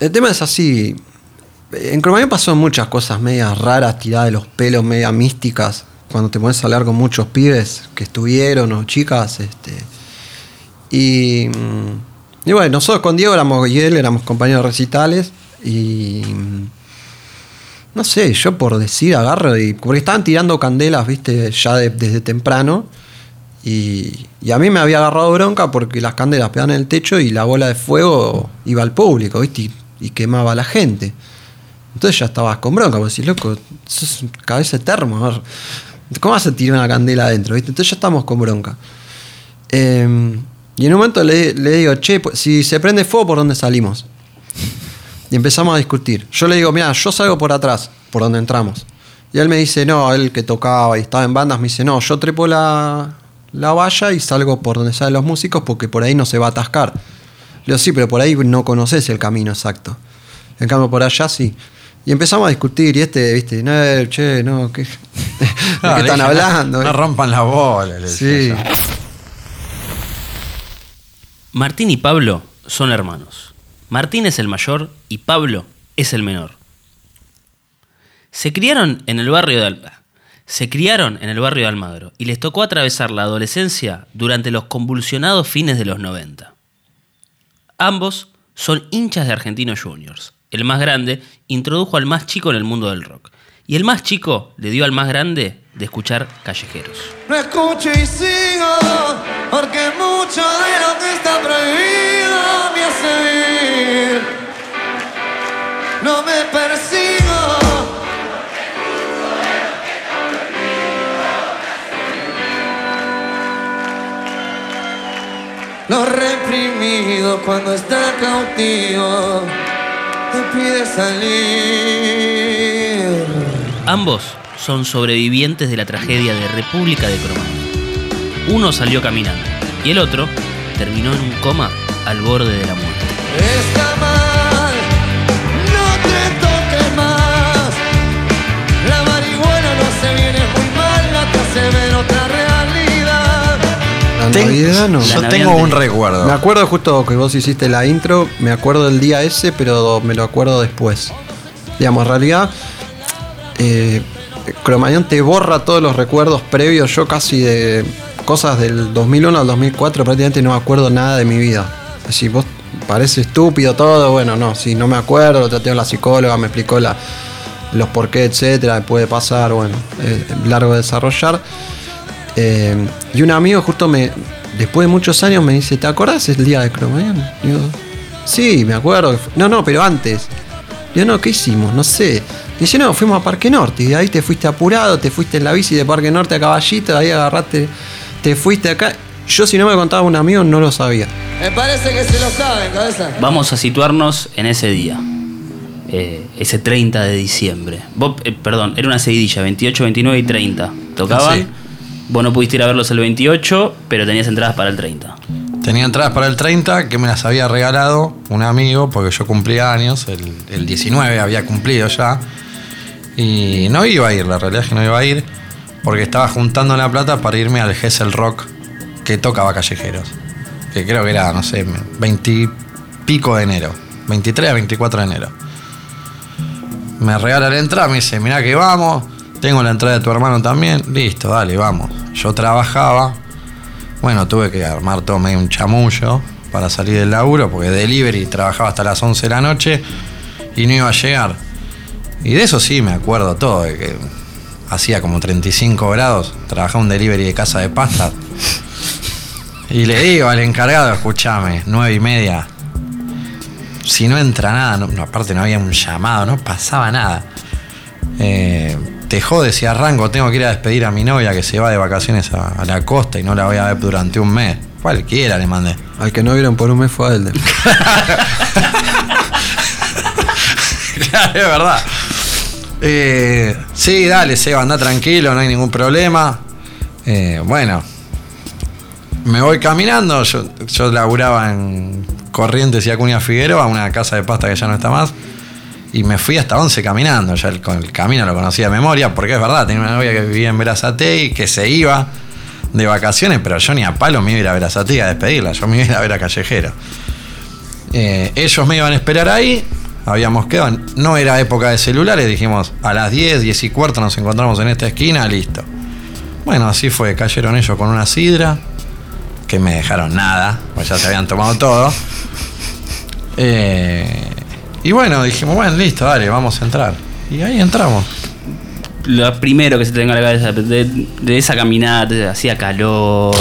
El tema es así. En Cromañón pasó muchas cosas medias raras, tiradas de los pelos, medias místicas. Cuando te pones a hablar con muchos pibes que estuvieron o chicas. Este, y, mm, y bueno, nosotros con Diego éramos, y él éramos compañeros recitales. Y. mm, No sé, yo por decir agarro. Porque estaban tirando candelas, viste, ya de- desde temprano. Y, y a mí me había agarrado bronca porque las candelas pegaban en el techo y la bola de fuego iba al público, ¿viste? Y quemaba a la gente. Entonces ya estabas con bronca, vos decís, loco, sos cabeza de termo. ¿Cómo vas a tirar una candela adentro? Entonces ya estamos con bronca. Eh, y en un momento le, le digo, che, pues, si se prende fuego, ¿por dónde salimos? Y empezamos a discutir. Yo le digo, mira, yo salgo por atrás, por donde entramos. Y él me dice, no, él que tocaba y estaba en bandas, me dice, no, yo trepo la, la valla y salgo por donde salen los músicos porque por ahí no se va a atascar. Le digo, sí, pero por ahí no conoces el camino exacto. En cambio, por allá sí. Y empezamos a discutir, y este, viste, no, che, no, ¿qué, ¿de No, qué le están hablando? No rompan la bola. le Sí. Martín y Pablo son hermanos. Martín es el mayor y Pablo es el menor. Se criaron en el barrio de Al- se criaron en el barrio de Almagro y les tocó atravesar la adolescencia durante los convulsionados fines de los 90. Ambos son hinchas de Argentinos Juniors. El más grande introdujo al más chico en el mundo del rock. Y el más chico le dio al más grande de escuchar callejeros. No escucho y sigo, porque mucho de lo que está prohibido me hace vivir. No me persigo. Lo reprimido cuando está cautivo te pide salir. Ambos son sobrevivientes de la tragedia de República de Cromañón. Uno salió caminando y el otro terminó en un coma al borde de la muerte. La Ten- Navidad no. Yo tengo un recuerdo. Me acuerdo justo que vos hiciste la intro, me acuerdo del día ese, pero me lo acuerdo después. Digamos, en realidad, eh, Cromañón te borra todos los recuerdos previos. Yo casi de cosas del 2001 al 2004 prácticamente no me acuerdo nada de mi vida. Si vos parece estúpido todo, bueno, no, si no me acuerdo, lo traté con la psicóloga, me explicó la, los por qué, etcétera, puede pasar, bueno, es largo de desarrollar. Eh, y un amigo justo me, después de muchos años me dice, ¿te acordás el día de Cromañón? Digo, sí, me acuerdo. No, no, pero antes. Digo, no, ¿qué hicimos? No sé. Dice, no, fuimos a Parque Norte y de ahí te fuiste apurado, te fuiste en la bici de Parque Norte a Caballito, de ahí agarraste, te fuiste acá. Yo si no me contaba un amigo no lo sabía. Me parece que se lo saben, cabeza. Vamos a situarnos en ese día, eh, ese 30 de diciembre. Vos, eh, perdón, era una seguidilla, 28, 29 y 30. Tocaban. Sí. Vos no pudiste ir a verlos el 28, pero tenías entradas para el 30. Tenía entradas para el 30 que me las había regalado un amigo porque yo cumplía años, el, el 19 había cumplido ya. Y no iba a ir, la realidad es que no iba a ir porque estaba juntando la plata para irme al Gessel Rock que tocaba Callejeros. Que creo que era, no sé, 20 y pico de enero. 23 a 24 de enero. Me regala la entrada, me dice, mirá que vamos, tengo la entrada de tu hermano también, listo, dale, vamos. Yo trabajaba, bueno, tuve que armar todo medio un chamullo para salir del laburo, porque delivery trabajaba hasta las 11 de la noche y no iba a llegar. Y de eso sí me acuerdo todo, de que hacía como 35 grados, trabajaba un delivery de casa de pasta. Y le digo al encargado, escúchame, nueve y media, si no entra nada, no- aparte no había un llamado, no pasaba nada. Eh, te jode si arranco, tengo que ir a despedir a mi novia que se va de vacaciones a, a la costa y no la voy a ver durante un mes. Cualquiera le mandé. Al que no vieron por un mes fue a Elder. claro, es verdad. Eh, sí, dale, Seba, anda tranquilo, no hay ningún problema. Eh, bueno, me voy caminando. Yo, yo laburaba en Corrientes y Acuña Figueroa, una casa de pasta que ya no está más. Y me fui hasta 11 caminando. Ya el, el camino lo conocía de memoria, porque es verdad, tenía una novia que vivía en Verazatei, que se iba de vacaciones, pero yo ni a palo me iba a ir a Verazatei a despedirla. Yo me iba a ver a Callejero. Eh, ellos me iban a esperar ahí habíamos quedado. No era época de celulares, dijimos a las 10, 10 y cuarto nos encontramos en esta esquina, listo. Bueno, así fue, cayeron ellos con una sidra, que me dejaron nada, pues ya se habían tomado todo. Eh, y bueno, dijimos, bueno, listo, dale, vamos a entrar. Y ahí entramos. Lo primero que se te venga a la cabeza de, de esa caminata, hacía calor.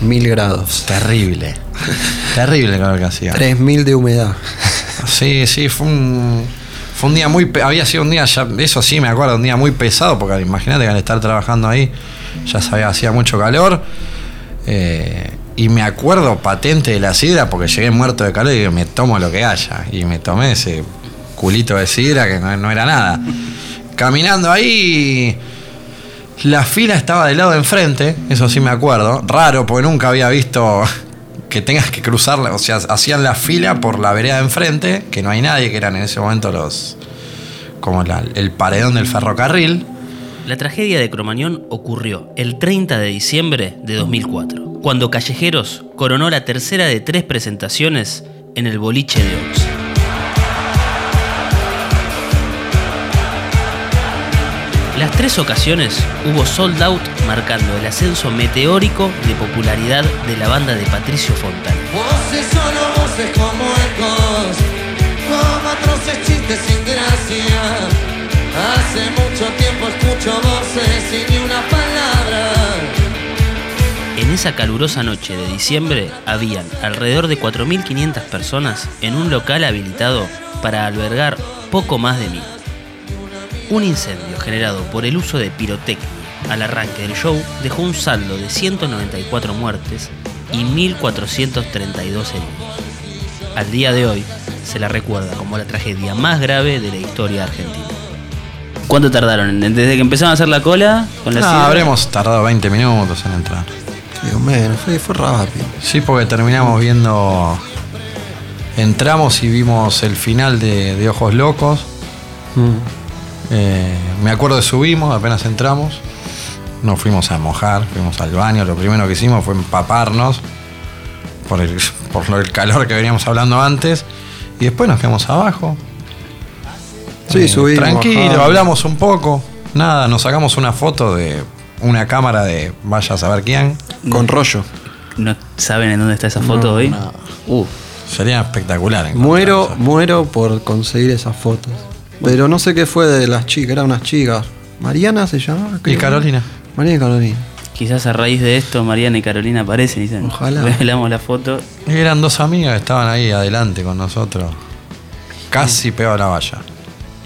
Mil grados. Terrible. Terrible lo que hacía. 3000 de humedad. Sí, sí, fue un, fue un día muy. Había sido un día, ya, eso sí me acuerdo, un día muy pesado, porque imagínate que al estar trabajando ahí ya sabía, hacía mucho calor. eh, y me acuerdo patente de la sidra, porque llegué muerto de calor y me tomo lo que haya. Y me tomé ese culito de sidra que no, no era nada. Caminando ahí. La fila estaba del lado de enfrente, eso sí me acuerdo. Raro, porque nunca había visto que tengas que cruzarla. O sea, hacían la fila por la vereda de enfrente, que no hay nadie, que eran en ese momento los. como el paredón del ferrocarril. La tragedia de Cromañón ocurrió el 30 de diciembre de 2004, cuando Callejeros coronó la tercera de tres presentaciones en el boliche de Ox. Las tres ocasiones hubo sold out marcando el ascenso meteórico de popularidad de la banda de Patricio Fontana. Voces voces como ecos, chistes sin gracia. Hace mucho tiempo escucho voces y ni una palabra. En esa calurosa noche de diciembre habían alrededor de 4.500 personas en un local habilitado para albergar poco más de mil. Un incendio generado por el uso de pirotecnia al arranque del show dejó un saldo de 194 muertes y 1.432 heridos. Al día de hoy se la recuerda como la tragedia más grave de la historia argentina. ¿Cuánto tardaron? Desde que empezaron a hacer la cola con la Ah, sidra? habremos tardado 20 minutos en entrar. Digo, menos, fue, fue rápido. Sí, porque terminamos viendo. Entramos y vimos el final de, de Ojos Locos. Mm. Eh, me acuerdo de subimos, apenas entramos. Nos fuimos a mojar, fuimos al baño. Lo primero que hicimos fue empaparnos por el, por lo- el calor que veníamos hablando antes. Y después nos quedamos abajo. Sí, Eh, subimos, Tranquilo, bajamos. hablamos un poco. Nada, nos sacamos una foto de una cámara de vaya a saber quién. Con rollo. ¿No saben en dónde está esa foto No, hoy? Uh, Sería espectacular. Muero, muero por conseguir esas fotos. Pero no sé qué fue de las chicas, eran unas chicas. Mariana se llamaba. Y creo. Carolina. Mariana y Carolina. quizás a raíz de esto Mariana y Carolina aparecen y dicen, Ojalá. revelamos la foto. Y eran dos amigas que estaban ahí adelante con nosotros. Casi pegado a la valla.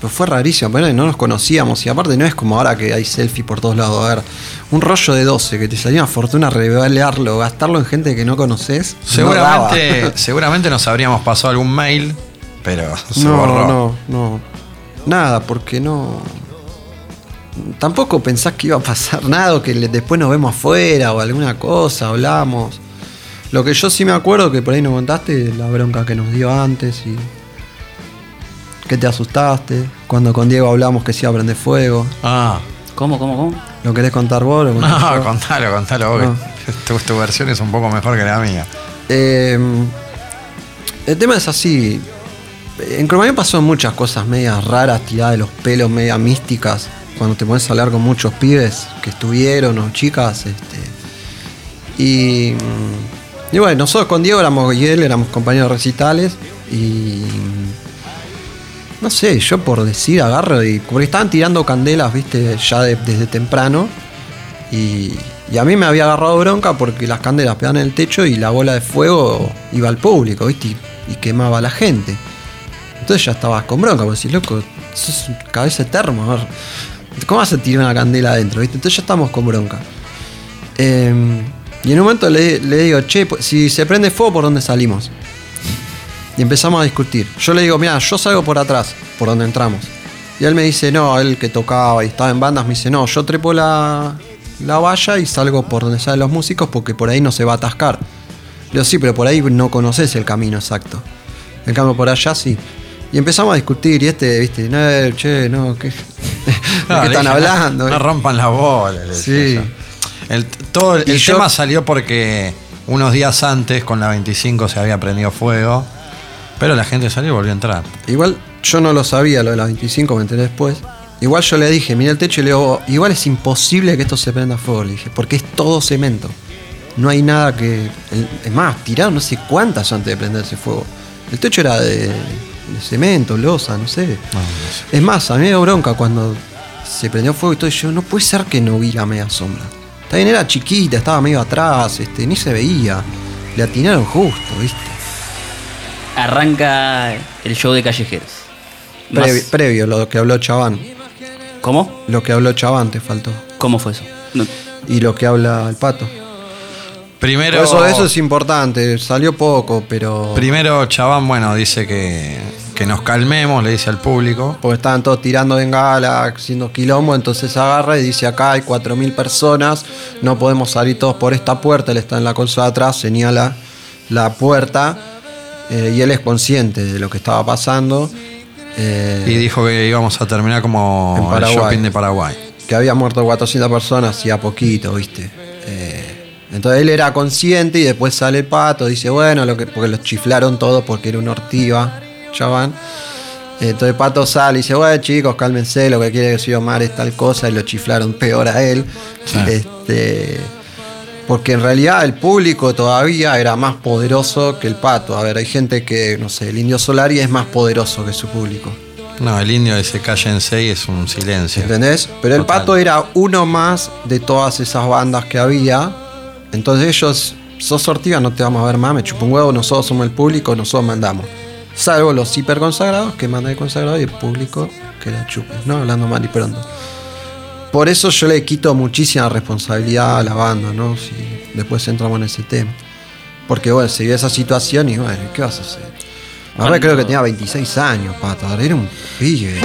Pero fue rarísimo, pero no nos conocíamos. Y aparte no es como ahora que hay selfies por todos lados. A ver, un rollo de 12 que te salía una fortuna revelarlo, gastarlo en gente que no conoces. no Seguramente, seguramente nos habríamos pasado algún mail, pero se no, borró. no, no. Nada, porque no. Tampoco pensás que iba a pasar nada, o que después nos vemos afuera o alguna cosa, hablamos. Lo que yo sí me acuerdo que por ahí nos contaste, la bronca que nos dio antes y. que te asustaste. Cuando con Diego hablamos que se iba a prender fuego. Ah, ¿Cómo, cómo, cómo? ¿Lo querés contar vos? ¿Lo no, yo? contalo, contalo No. Tu, tu versión es un poco mejor que la mía. Eh, el tema es así. En Cromañón pasó muchas cosas medias raras, tiradas de los pelos, medias místicas. Cuando te pones a hablar con muchos pibes que estuvieron o chicas. Este, y, y bueno, nosotros con Diego éramos y él éramos compañeros de recitales. Y no sé, yo por decir agarro y. Porque estaban tirando candelas, viste, ya de- desde temprano. Y, y a mí me había agarrado bronca porque las candelas pegaban en el techo y la bola de fuego iba al público, ¿viste? Y, quemaba a la gente. Entonces ya estabas con bronca, porque decís, loco, sos cabeza de termo, ¿Cómo vas a tirar una candela adentro, viste? Entonces ya estamos con bronca. Eh, y en un momento le, le digo, che, pues, si se prende fuego, ¿por dónde salimos? Y empezamos a discutir. Yo le digo, mira, yo salgo por atrás, por donde entramos. Y él me dice, no, él que tocaba y estaba en bandas, me dice, no, yo trepo la, la valla y salgo por donde salen los músicos porque por ahí no se va a atascar. Le digo, sí, pero por ahí no conoces el camino exacto. En cambio, por allá sí. Y empezamos a discutir y este, viste, no, che, no, ¿qué, ¿de Ah, qué están hablando? No, no rompan la bola. Sí. El, todo el, Y el yo- tema salió porque unos días antes, con la 25, se había prendido fuego. Pero la gente salió y volvió a entrar. Igual yo no lo sabía, lo de las 25, me enteré después. Igual yo le dije, miré el techo y le digo, igual es imposible que esto se prenda fuego, le dije, porque es todo cemento. No hay nada que. Es más, tiraron no sé cuántas antes de prenderse fuego. El techo era de, de cemento, losa, no sé. Es más, a mí me dio bronca cuando se prendió fuego y todo. y yo, no puede ser que no vi la media sombra. También era chiquita, estaba medio atrás, este, ni se veía. Le atinaron justo, ¿viste? Arranca el show de callejeros. Más- Previ- previo, lo que habló Chaván. ¿Cómo? Lo que habló Chaván te faltó. ¿Cómo fue eso? No- Y lo que habla el pato. Primero, eso es importante. Salió poco, pero. primero Chabán, bueno, dice que, que nos calmemos, le dice al público. Porque estaban todos tirando bengala, haciendo quilombo, entonces agarra y dice acá hay 4.000 personas, no podemos salir todos por esta puerta, él está en la consola de atrás, señala la puerta eh, y él es consciente de lo que estaba pasando, eh, Y dijo que íbamos a terminar como En el Paraguay. shopping de Paraguay. que había muerto 400 personas y a poquito, ¿viste? Eh, entonces él era consciente y después sale el pato, dice, bueno, lo que, porque los chiflaron todos porque era una ortiva, ya van. Entonces el pato sale y dice, bueno chicos, cálmense, lo que quiere decir Omar es tal cosa, y lo chiflaron peor a él. Sí. Este, porque en realidad el público todavía era más poderoso que el pato. A ver, hay gente que, no sé, el indio Solari es más poderoso que su público. No, el indio ese cállense y es un silencio. ¿Entendés? Pero el pato era uno más de todas esas bandas que había. Entonces ellos, sos Ortiga, no te vamos a ver más, me chupa un huevo, nosotros somos el público, nosotros mandamos. Salvo los hiper consagrados, que manda el consagrado y el público que la chupe, ¿no? Hablando mal y pronto. Por eso yo le quito muchísima responsabilidad a la banda, ¿no? Si después entramos en ese tema. Porque bueno, se vio esa situación y bueno, ¿qué vas a hacer? Ahora ¿Cuándo? creo que tenía 26 años, pato, era un pibe.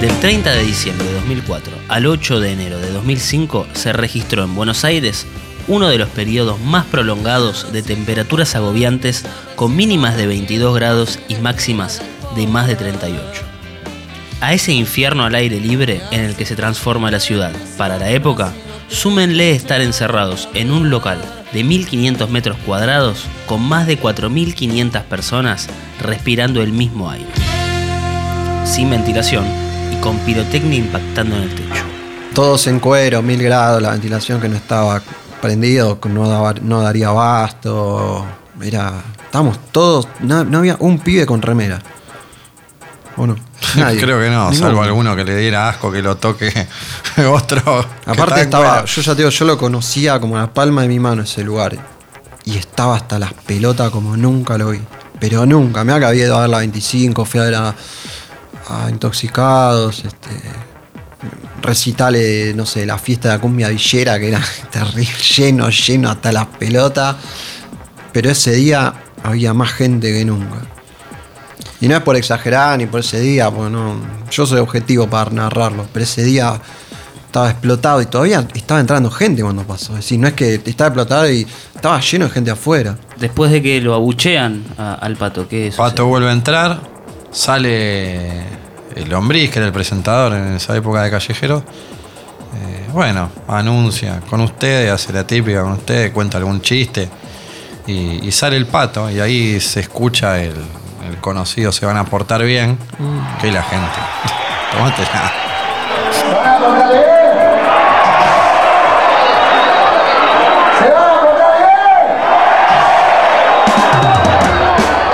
Del 30 de diciembre de 2004 al 8 de enero de 2005 se registró en Buenos Aires uno de los periodos más prolongados de temperaturas agobiantes con mínimas de 22 grados y máximas de más de 38. A ese infierno al aire libre en el que se transforma la ciudad, para la época, súmenle estar encerrados en un local de 1500 metros cuadrados con más de 4500 personas respirando el mismo aire sin ventilación y con pirotecnia impactando en el techo. Todos en cuero, mil grados, la ventilación que no estaba prendido, que no, no daría abasto. Era. Estábamos todos. No, no había un pibe con remera. ¿O no? Nadie. Creo que no, Ninguno. salvo alguno que le diera asco que lo toque otro. Aparte estaba, cuero. yo ya te digo, yo lo conocía como la palma de mi mano ese lugar. Y estaba hasta las pelotas como nunca lo vi. Pero nunca. Me había ido a ver la 25, fui a ver a, a Intoxicados, este, recitales, no sé, la fiesta de la cumbia villera, que era terrible, lleno, lleno hasta las pelotas. Pero ese día había más gente que nunca. Y no es por exagerar ni por ese día, porque no, yo soy objetivo para narrarlo, pero ese día estaba explotado y todavía estaba entrando gente cuando pasó. Es decir, no es que estaba explotado y estaba lleno de gente afuera. Después de que lo abuchean a- al pato, ¿qué es? Pato vuelve a entrar, sale el lombriz, que era el presentador en esa época de Callejero. Eh, bueno, anuncia con ustedes, hace la típica con ustedes, cuenta algún chiste. Y, y sale el pato, y ahí se escucha el, el conocido, se van a portar bien, que la gente. Tómatela.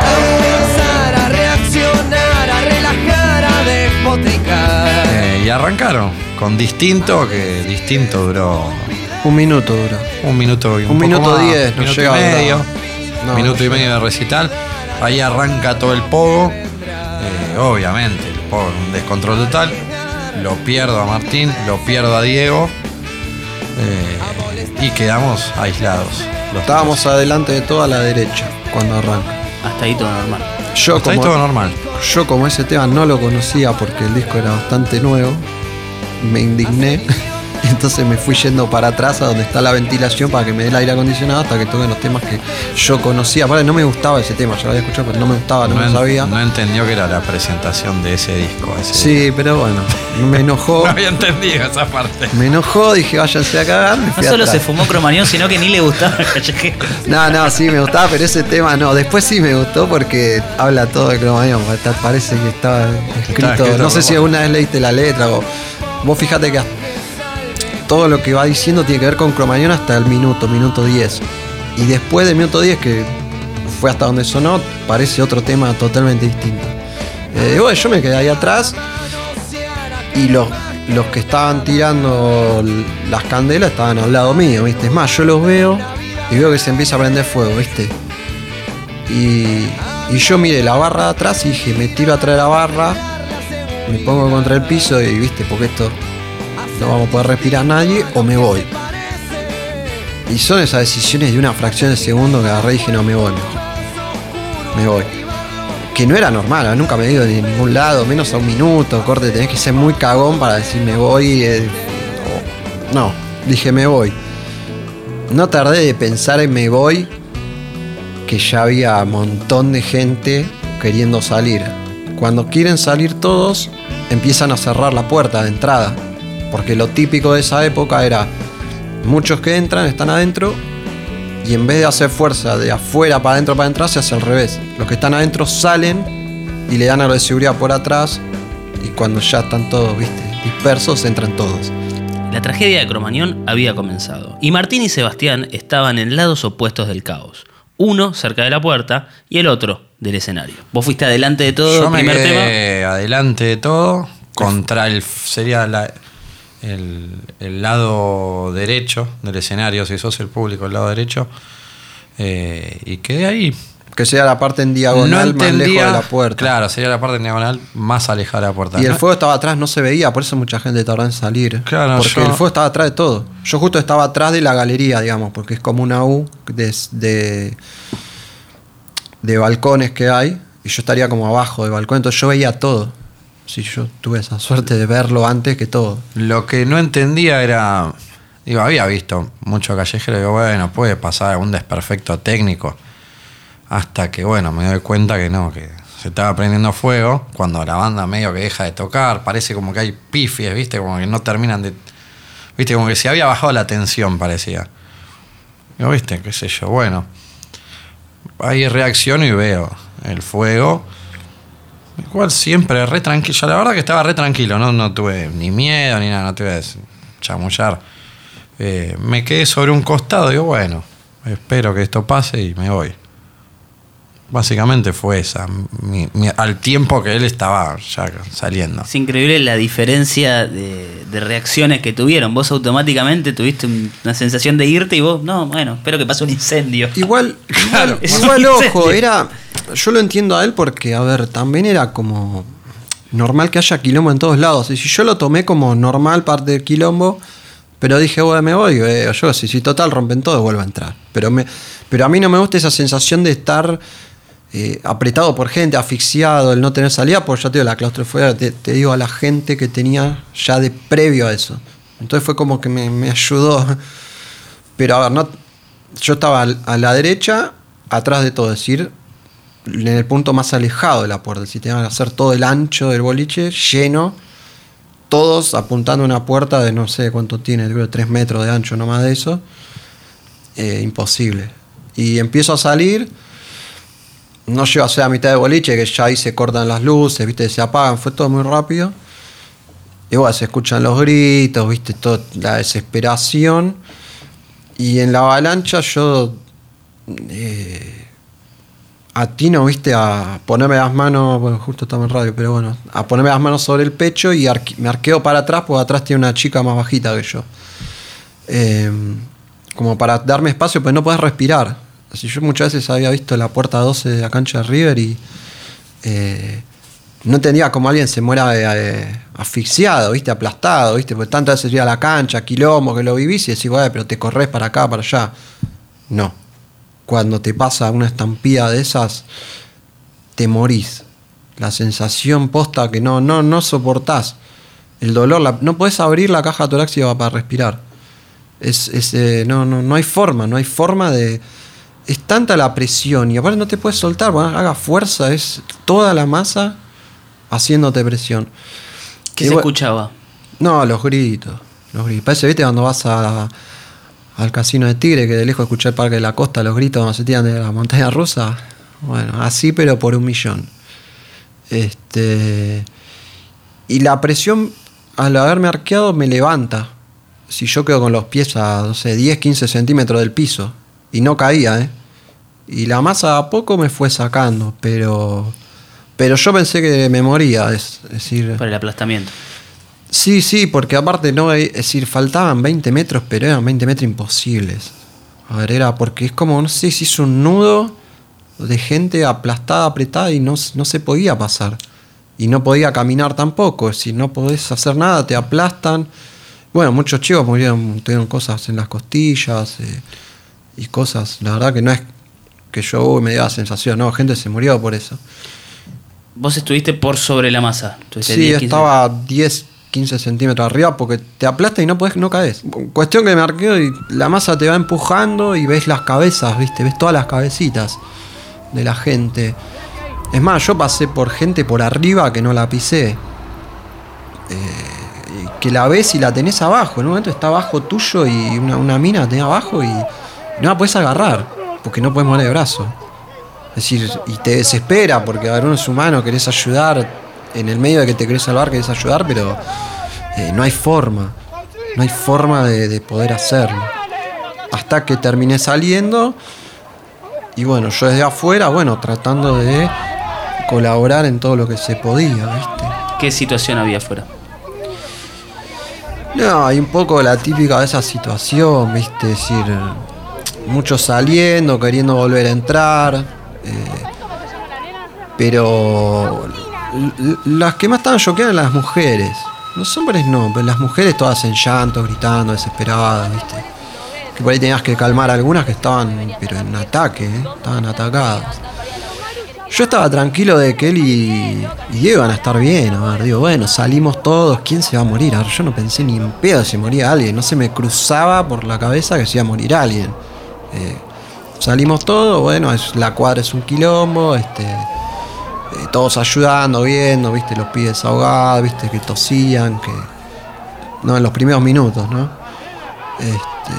Empezar a reaccionar, a relajar, a despotricar. Eh, y arrancaron con distinto, que distinto duró Un minuto dura. un minuto y un, Un poco minuto más, diez, no minuto llega a y medio, No, minuto no y llega. medio de recital. Ahí arranca todo el pogo. Eh, obviamente, el pogo es un descontrol total. Lo pierdo a Martín, lo pierdo a Diego. eh, y quedamos aislados. los Estábamos adelante de toda la derecha cuando arranca. Hasta ahí todo normal. Yo Hasta ahí como, todo normal. yo como ese tema no lo conocía porque el disco era bastante nuevo, me indigné Entonces me fui yendo para atrás a donde está la ventilación para que me dé el aire acondicionado hasta que toquen los temas que yo conocía. Aparte, no me gustaba ese tema, yo lo había escuchado, pero no me gustaba, no, No, me en- sabía. no entendió que era la presentación de ese disco. ese Sí, pero bueno, me enojó. No había entendido esa parte. Me enojó, dije váyanse a cagar. me No solo atrás. se fumó cromañón, sino que ni le gustaba el callejero. No, no, sí me gustaba, pero ese tema no. Después sí me gustó porque habla todo de Cromañón. está- Parece que está escrito. escrito no sé si alguna vez leíste la letra o. Vos fíjate que todo lo que va diciendo tiene que ver con Cromañón hasta el minuto, minuto 10. Y después del minuto 10, que fue hasta donde sonó, parece otro tema totalmente distinto. Eh, bueno, yo me quedé ahí atrás y los, los que estaban tirando las candelas estaban al lado mío, ¿viste? Es más, yo los veo y veo que se empieza a prender fuego, ¿viste? Y, y yo miré la barra de atrás y dije, me tiro atrás de la barra, me pongo contra el piso y, ¿viste? Porque esto no vamos a poder respirar nadie o me voy. Y son esas decisiones de una fracción de segundo que agarré y dije, no, me voy mejor. Me voy que no era normal, ¿eh? nunca me he ido de ningún lado, menos a un minuto, corte, tenés que ser muy cagón para decir me voy. eh, no, dije me voy. No tardé de pensar en me voy, que ya había un montón de gente queriendo salir. Cuando quieren salir todos, empiezan a cerrar la puerta de entrada, porque lo típico de esa época era muchos que entran, están adentro, y en vez de hacer fuerza de afuera para adentro para entrar, se hace al revés. Los que están adentro salen y le dan a lo de seguridad por atrás. Y cuando ya están todos, viste, dispersos, entran todos. La tragedia de Cromañón había comenzado, y Martín y Sebastián estaban en lados opuestos del caos. Uno cerca de la puerta y el otro del escenario. Vos fuiste adelante de todo, Yo me primer tema. quedé adelante de todo, contra el sería la- el, el lado derecho del escenario, si sos el público, el lado derecho. eh, y quedé ahí. Que sea la parte en diagonal más lejos de la puerta. Claro, sería la parte en diagonal más alejada de la puerta. Y el ¿no? fuego estaba atrás, no se veía, por eso mucha gente tardó en salir. Claro, porque yo- el fuego estaba atrás de todo. Yo justo estaba atrás de la galería, digamos, porque es como una U de, de, de balcones que hay. Y yo estaría como abajo del balcón, entonces yo veía todo. Sí, yo tuve esa suerte de verlo antes que todo. Lo que no entendía era. Digo, había visto mucho callejero. Digo, bueno, puede pasar algún desperfecto técnico. Hasta que, bueno, me doy cuenta que no, que se estaba prendiendo fuego. Cuando la banda medio que deja de tocar, parece como que hay pifies, ¿viste? Como que no terminan de. ¿Viste? Como que se había bajado la tensión, parecía. Digo, ¿viste? ¿Qué sé yo? Bueno. Ahí reacciono y veo el fuego. Igual siempre re tranquilo. La verdad que estaba re tranquilo, no, no tuve ni miedo ni nada, no te voy a chamullar. Eh, me quedé sobre un costado digo, bueno, espero que esto pase y me voy. Básicamente fue esa, mi- mi- al tiempo que él estaba ya saliendo. Es increíble la diferencia de, de reacciones que tuvieron. Vos automáticamente tuviste un- una sensación de irte y vos, no, bueno, espero que pase un incendio. Igual, igual, es igual, ojo, era. Yo lo entiendo a él porque, a ver, también era como normal que haya quilombo en todos lados. Y si yo lo tomé como normal parte del quilombo, pero dije, bueno, me voy, eh, yo si, si total rompen todo, vuelvo a entrar. Pero, me, pero a mí no me gusta esa sensación de estar eh, apretado por gente, asfixiado, el no tener salida, porque ya te digo, la claustrofobia, te, te digo a la gente que tenía ya de previo a eso. Entonces fue como que me, me ayudó. Pero a ver, no, yo estaba a la derecha, atrás de todo, es decir, en el punto más alejado de la puerta. Si tenían que hacer todo el ancho del boliche lleno, todos apuntando a una puerta de no sé cuánto tiene, creo 3 metros de ancho, no más de eso. Eh, imposible. Y empiezo a salir. No llego a ser a mitad de boliche, que ya ahí se cortan las luces, viste, se apagan, fue todo muy rápido. Y bueno, se escuchan los gritos, viste, toda la desesperación. Y en la avalancha yo eh, atino, viste, a ponerme las manos, bueno, justo estamos en radio, pero bueno, a ponerme las manos sobre el pecho y me arqueo para atrás, porque atrás tiene una chica más bajita que yo. Eh, como para darme espacio, pues no puedes respirar. Así yo muchas veces había visto la puerta 12 de la cancha de River y eh, no entendía cómo alguien se muera eh, asfixiado, ¿viste? Aplastado, ¿viste? Porque tantas veces ir a la cancha, quilombo, que lo vivís y decís, "Güey, pero te corres para acá, para allá. No. Cuando te pasa una estampida de esas, te morís. La sensación posta que no, no, no soportás. El dolor, no puedes abrir la caja torácica para respirar. Es, es, eh, no, no, no hay forma, no hay forma de. Es tanta la presión y aparte no te puedes soltar, bueno, haga fuerza, es toda la masa haciéndote presión. ¿Qué Y se escuchaba? No, los gritos. Los gritos. Parece, viste, cuando vas a- al casino de Tigre, que de lejos escuchás el Parque de la Costa, los gritos cuando se tiran de la montaña rusa. Bueno, así, pero por un millón. Este. Y la presión, al haberme arqueado, me levanta. Si yo quedo con los pies a, no sé, 10, 15 centímetros del piso. Y no caía, ¿eh? Y la masa a poco me fue sacando, pero. Pero yo pensé que me moría, es es decir. Por el aplastamiento. Sí, sí, porque aparte no, es decir, faltaban 20 metros, pero eran 20 metros imposibles. A ver, era porque es como, no sé, se hizo un nudo de gente aplastada, apretada y no, no se podía pasar. Y no podía caminar tampoco, si no podés hacer nada, te aplastan. Bueno, muchos chicos murieron, tuvieron cosas en las costillas eh, y cosas. La verdad que no es que yo uy, me dio la sensación, no, gente se murió por eso. Vos estuviste por sobre la masa. Estuviste Sí, 10, 15. estaba 10, 15 centímetros arriba porque te aplasta y no podés, no caes. Cuestión que me arqueo y la masa te va empujando y ves las cabezas, viste, ves todas las cabecitas de la gente. Es más, yo pasé por gente por arriba que no la pisé. Eh, que la ves y la tenés abajo. En un momento está abajo tuyo y una, una mina tenés abajo y no la puedes agarrar porque no puedes mover el brazo. Es decir, y te desespera porque a ver, uno es humano, querés ayudar, en el medio de que te querés salvar, querés ayudar, pero eh, no hay forma. No hay forma de, de poder hacerlo. Hasta que terminé saliendo y bueno, yo desde afuera, bueno, tratando de colaborar en todo lo que se podía, ¿viste? ¿Qué situación había afuera? No, hay un poco la típica de esa situación, ¿viste? Es decir, muchos saliendo, queriendo volver a entrar. eh, pero las que más estaban choqueadas eran las mujeres. Los hombres no, pero las mujeres todas en llanto, gritando, desesperadas, ¿viste? Que por ahí tenías que calmar algunas que estaban, pero en ataque, ¿eh? estaban atacadas. Yo estaba tranquilo de que él y, y iban a estar bien. A ver, digo, bueno, salimos todos. ¿Quién se va a morir? A ver, yo no pensé ni en pedo si moría alguien. No se me cruzaba por la cabeza que se iba a morir alguien. Eh, salimos todos, bueno, es, la cuadra es un quilombo. Este, eh, todos ayudando, viendo, viste, los pibes ahogados, viste, que tosían, que. No, en los primeros minutos, ¿no? Este,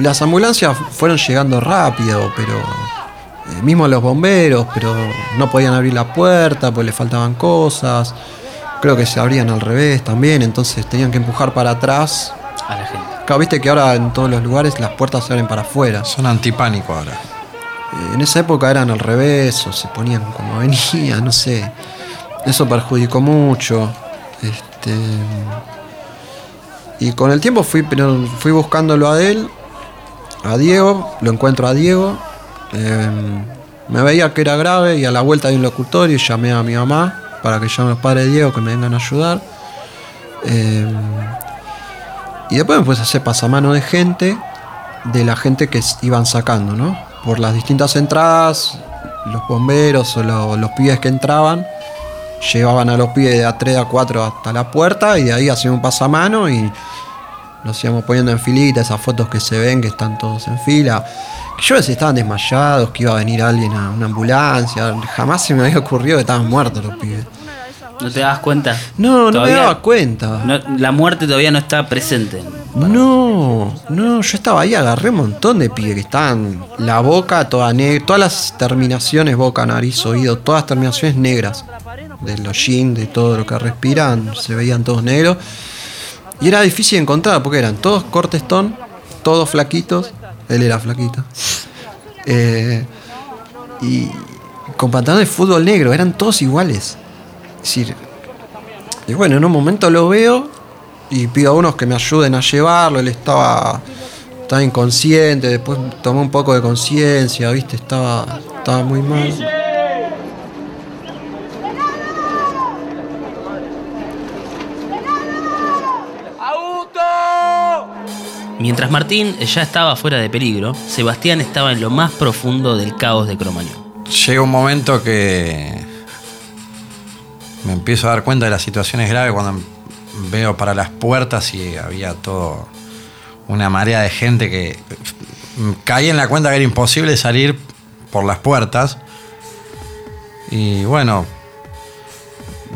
las ambulancias fueron llegando rápido, pero eh, mismo los bomberos, pero no podían abrir la puerta porque le faltaban cosas. Creo que se abrían al revés también, entonces tenían que empujar para atrás. A la gente. Claro, viste que ahora en todos los lugares las puertas se abren para afuera. Son antipánico ahora. Eh, En esa época eran al revés o se ponían como venía, no sé. Eso perjudicó mucho. Este, y con el tiempo fui, fui buscándolo a él, a Diego, lo encuentro a Diego. eh, me veía que era grave y a la vuelta de un locutorio llamé a mi mamá para que llame a los padres de Diego que me vengan a ayudar. Eh, y después me puse a hacer pasamano de gente, de la gente que iban sacando, ¿no? Por las distintas entradas, los bomberos o lo- los pibes que entraban, llevaban a los pibes de A3 a 4 hasta la puerta y de ahí hacían un pasamano y los íbamos poniendo en filita, esas fotos que se ven que están todos en fila. Yo si estaban desmayados, que iba a venir alguien a una ambulancia, jamás se me había ocurrido que estaban muertos los pibes. ¿No te das cuenta? No, no me daba cuenta. no- la muerte todavía no está presente. No, no, yo estaba ahí, agarré un montón de pibes que estaban la boca toda negra, todas las terminaciones, boca, nariz, oído, todas terminaciones negras. De los jeans, de todo lo que respiran, se veían todos negros. Y era difícil encontrar porque eran todos cortestón, todos flaquitos. Él era flaquito. Eh, y con pantalones de fútbol negro, eran todos iguales. Es decir, y bueno, en un momento lo veo y pido a unos que me ayuden a llevarlo. Él estaba, estaba inconsciente, después tomó un poco de conciencia, ¿viste? Estaba, estaba muy mal. Mientras Martín ya estaba fuera de peligro, Sebastián estaba en lo más profundo del caos de Cromañón. Llega un momento que me empiezo a dar cuenta de las situaciones graves cuando veo para las puertas y había todo una marea de gente que caí en la cuenta que era imposible salir por las puertas. Y bueno,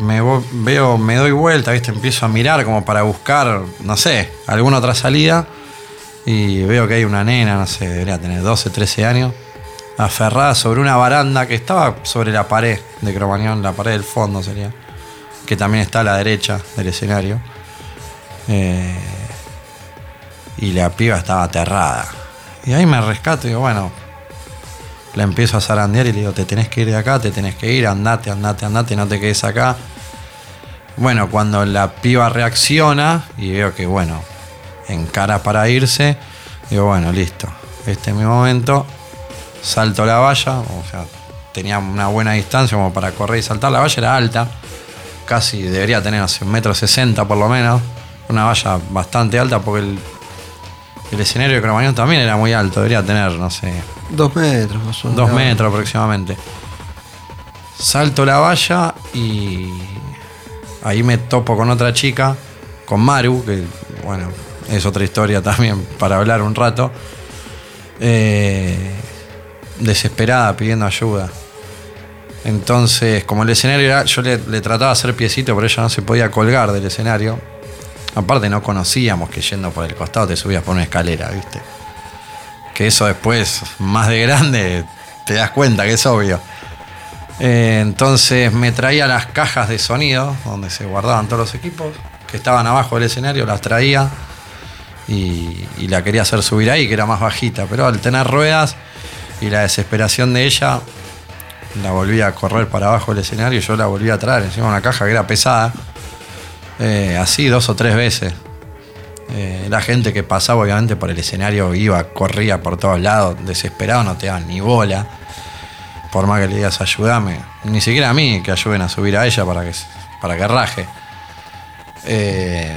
me veo, me doy vuelta, ¿viste? empiezo a mirar como para buscar, no sé, alguna otra salida. Y veo que hay una nena, no sé, debería tener 12, 13 años, aferrada sobre una baranda que estaba sobre la pared de Cromañón, la pared del fondo sería, que también está a la derecha del escenario. Eh, y la piba estaba aterrada. Y ahí me rescato y digo, bueno, la empiezo a zarandear y le digo, te tenés que ir de acá, te tenés que ir, andate, andate, andate, no te quedes acá. Bueno, cuando la piba reacciona y veo que, bueno, encara para irse, digo, bueno, listo, este es mi momento, salto la valla, o sea, tenía una buena distancia como para correr y saltar, la valla era alta, casi debería tener, sé, un metro sesenta por lo menos, una valla bastante alta porque el, el escenario de Cromañón también era muy alto, debería tener, no sé, Dos metros más o menos. Dos metros aproximadamente. Salto la valla y ahí me topo con otra chica, con Maru, que bueno, es otra historia también para hablar un rato. Eh, desesperada pidiendo ayuda. Entonces, como el escenario era, yo le, trataba de hacer piecito, pero ella no se podía colgar del escenario. Aparte no conocíamos que yendo por el costado te subías por una escalera, ¿viste? que eso después, más de grande, te das cuenta que es obvio. Eh, entonces me traía las cajas de sonido, donde se guardaban todos los equipos, que estaban abajo del escenario, las traía y, y la quería hacer subir ahí, que era más bajita, pero al tener ruedas y la desesperación de ella, la volví a correr para abajo del escenario y yo la volví a traer encima de una caja que era pesada, eh, así dos o tres veces. Eh, la gente que pasaba obviamente por el escenario iba, corría por todos lados, desesperado, no te daban ni bola. Por más que le digas ayúdame, ni siquiera a mí que ayuden a subir a ella para que, para que raje. Eh,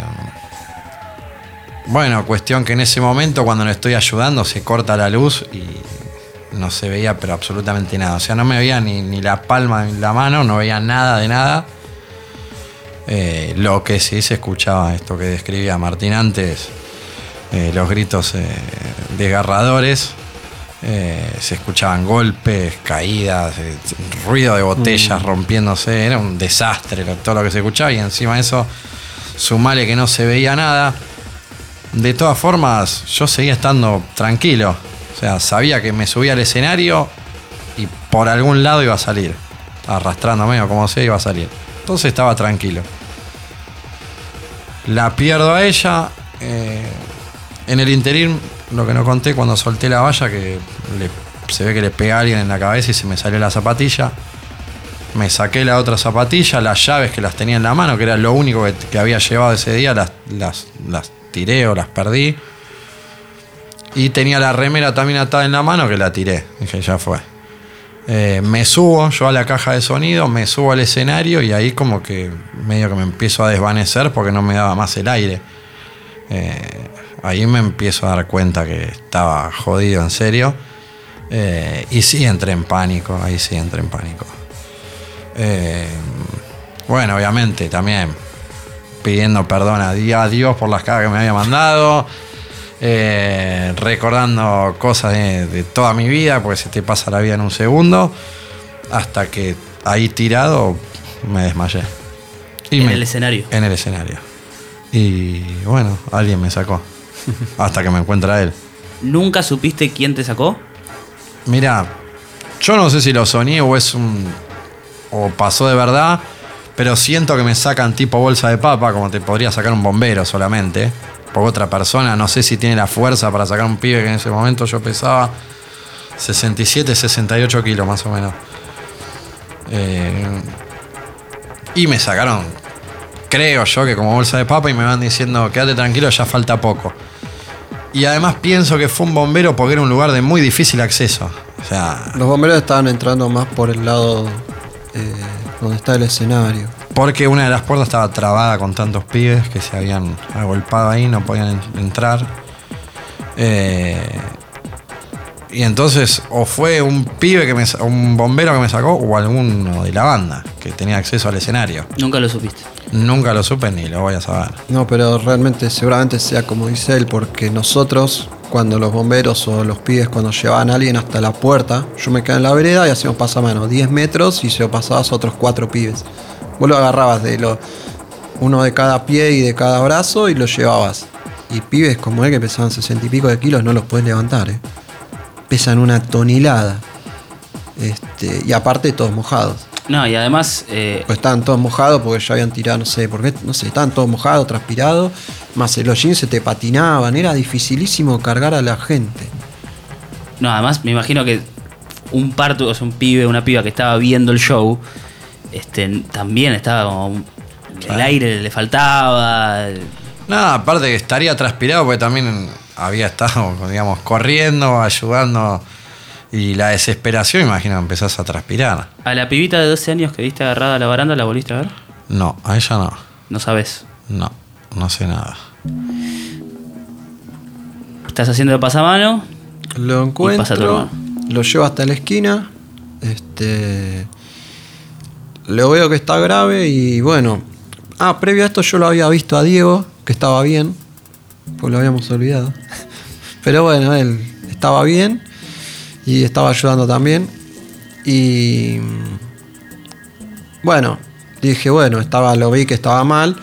bueno, cuestión que en ese momento cuando le estoy ayudando se corta la luz y no se veía pero absolutamente nada. O sea, no me veía ni, ni la palma en la mano, no veía nada de nada. Eh, lo que sí se escuchaba, esto que describía Martín antes, eh, los gritos eh, desgarradores, se escuchaban golpes, caídas, ruido de botellas rompiéndose, era un desastre lo- todo lo que se escuchaba y encima de eso, sumale que no se veía nada. De todas formas, yo seguía estando tranquilo, o sea, sabía que me subía al escenario y por algún lado iba a salir, arrastrándome o como sea iba a salir. Entonces estaba tranquilo. La pierdo a ella. eh, en el interín, lo que no conté cuando solté la valla, que se ve que le pegué a alguien en la cabeza y se me salió la zapatilla. Me saqué la otra zapatilla, las llaves que las tenía en la mano, que era lo único que, que había llevado ese día, las, las, las tiré o las perdí. Y tenía la remera también atada en la mano que la tiré. Dije, ya fue. Eh, me subo yo a la caja de sonido, me subo al escenario y ahí como que medio que me empiezo a desvanecer porque no me daba más el aire. Eh, ahí me empiezo a dar cuenta que estaba jodido en serio. Eh, y sí entré en pánico, ahí sí entré en pánico. Bueno, obviamente también pidiendo perdón a Dios por las cagas que me había mandado. Eh, recordando cosas de, de toda mi vida, porque se te pasa la vida en un segundo. Hasta que ahí tirado me desmayé. Y En me- el escenario. En el escenario. Y bueno, alguien me sacó. Hasta que me encuentra él. ¿Nunca supiste quién te sacó? Mira, yo no sé si lo soñé o es un. o pasó de verdad, pero siento que me sacan tipo bolsa de papa, como te podría sacar un bombero solamente. Por otra persona, no sé si tiene la fuerza para sacar un pibe que en ese momento yo pesaba 67, 68 kilos más o menos. Eh, y me sacaron, creo yo, que como bolsa de papa y me van diciendo, quédate tranquilo, ya falta poco. Y además pienso que fue un bombero porque era un lugar de muy difícil acceso. O sea, Los bomberos estaban entrando más por el lado eh, donde está el escenario. Porque una de las puertas estaba trabada con tantos pibes que se habían agolpado ahí, no podían en- entrar. Eh, Y entonces, o fue un pibe que me un bombero que me sacó, o alguno de la banda que tenía acceso al escenario. Nunca lo supiste. Nunca lo supe ni lo voy a saber. No, pero realmente seguramente sea como dice él, porque nosotros, cuando los bomberos o los pibes, cuando llevaban a alguien hasta la puerta, yo me quedaba en la vereda y hacíamos pasamanos 10 metros y se lo pasabas a otros cuatro pibes. Vos lo agarrabas de lo, uno de cada pie y de cada brazo y lo llevabas. Y pibes como él que pesaban 60 y pico de kilos no los puedes levantar, ¿eh? Pesan una tonelada. Este, y aparte todos mojados. No, y además, eh, Pues estaban todos mojados porque ya habían tirado, no sé, porque no sé, estaban todos mojados, transpirados, más los jeans se te patinaban, era dificilísimo cargar a la gente. no, además me imagino que un parto, o sea, un pibe, una piba que estaba viendo el show, este, también estaba como el aire le faltaba. Nada, aparte que estaría transpirado porque también había estado, digamos, corriendo, ayudando. Y la desesperación, imagino, empezás a transpirar. A la pibita de 12 años que viste agarrada a la baranda, ¿la volviste a ver? No, a ella no. No sabes. No, no sé nada. Estás haciendo el pasamano. Lo pasa tu encuentro, lo llevo hasta la esquina, este, lo veo que está grave y bueno, ah, previo a esto yo lo había visto a Diego, que estaba bien, pues lo habíamos olvidado. Pero bueno, él estaba bien y estaba ayudando también. Y bueno, dije, bueno, estaba, lo vi que estaba mal.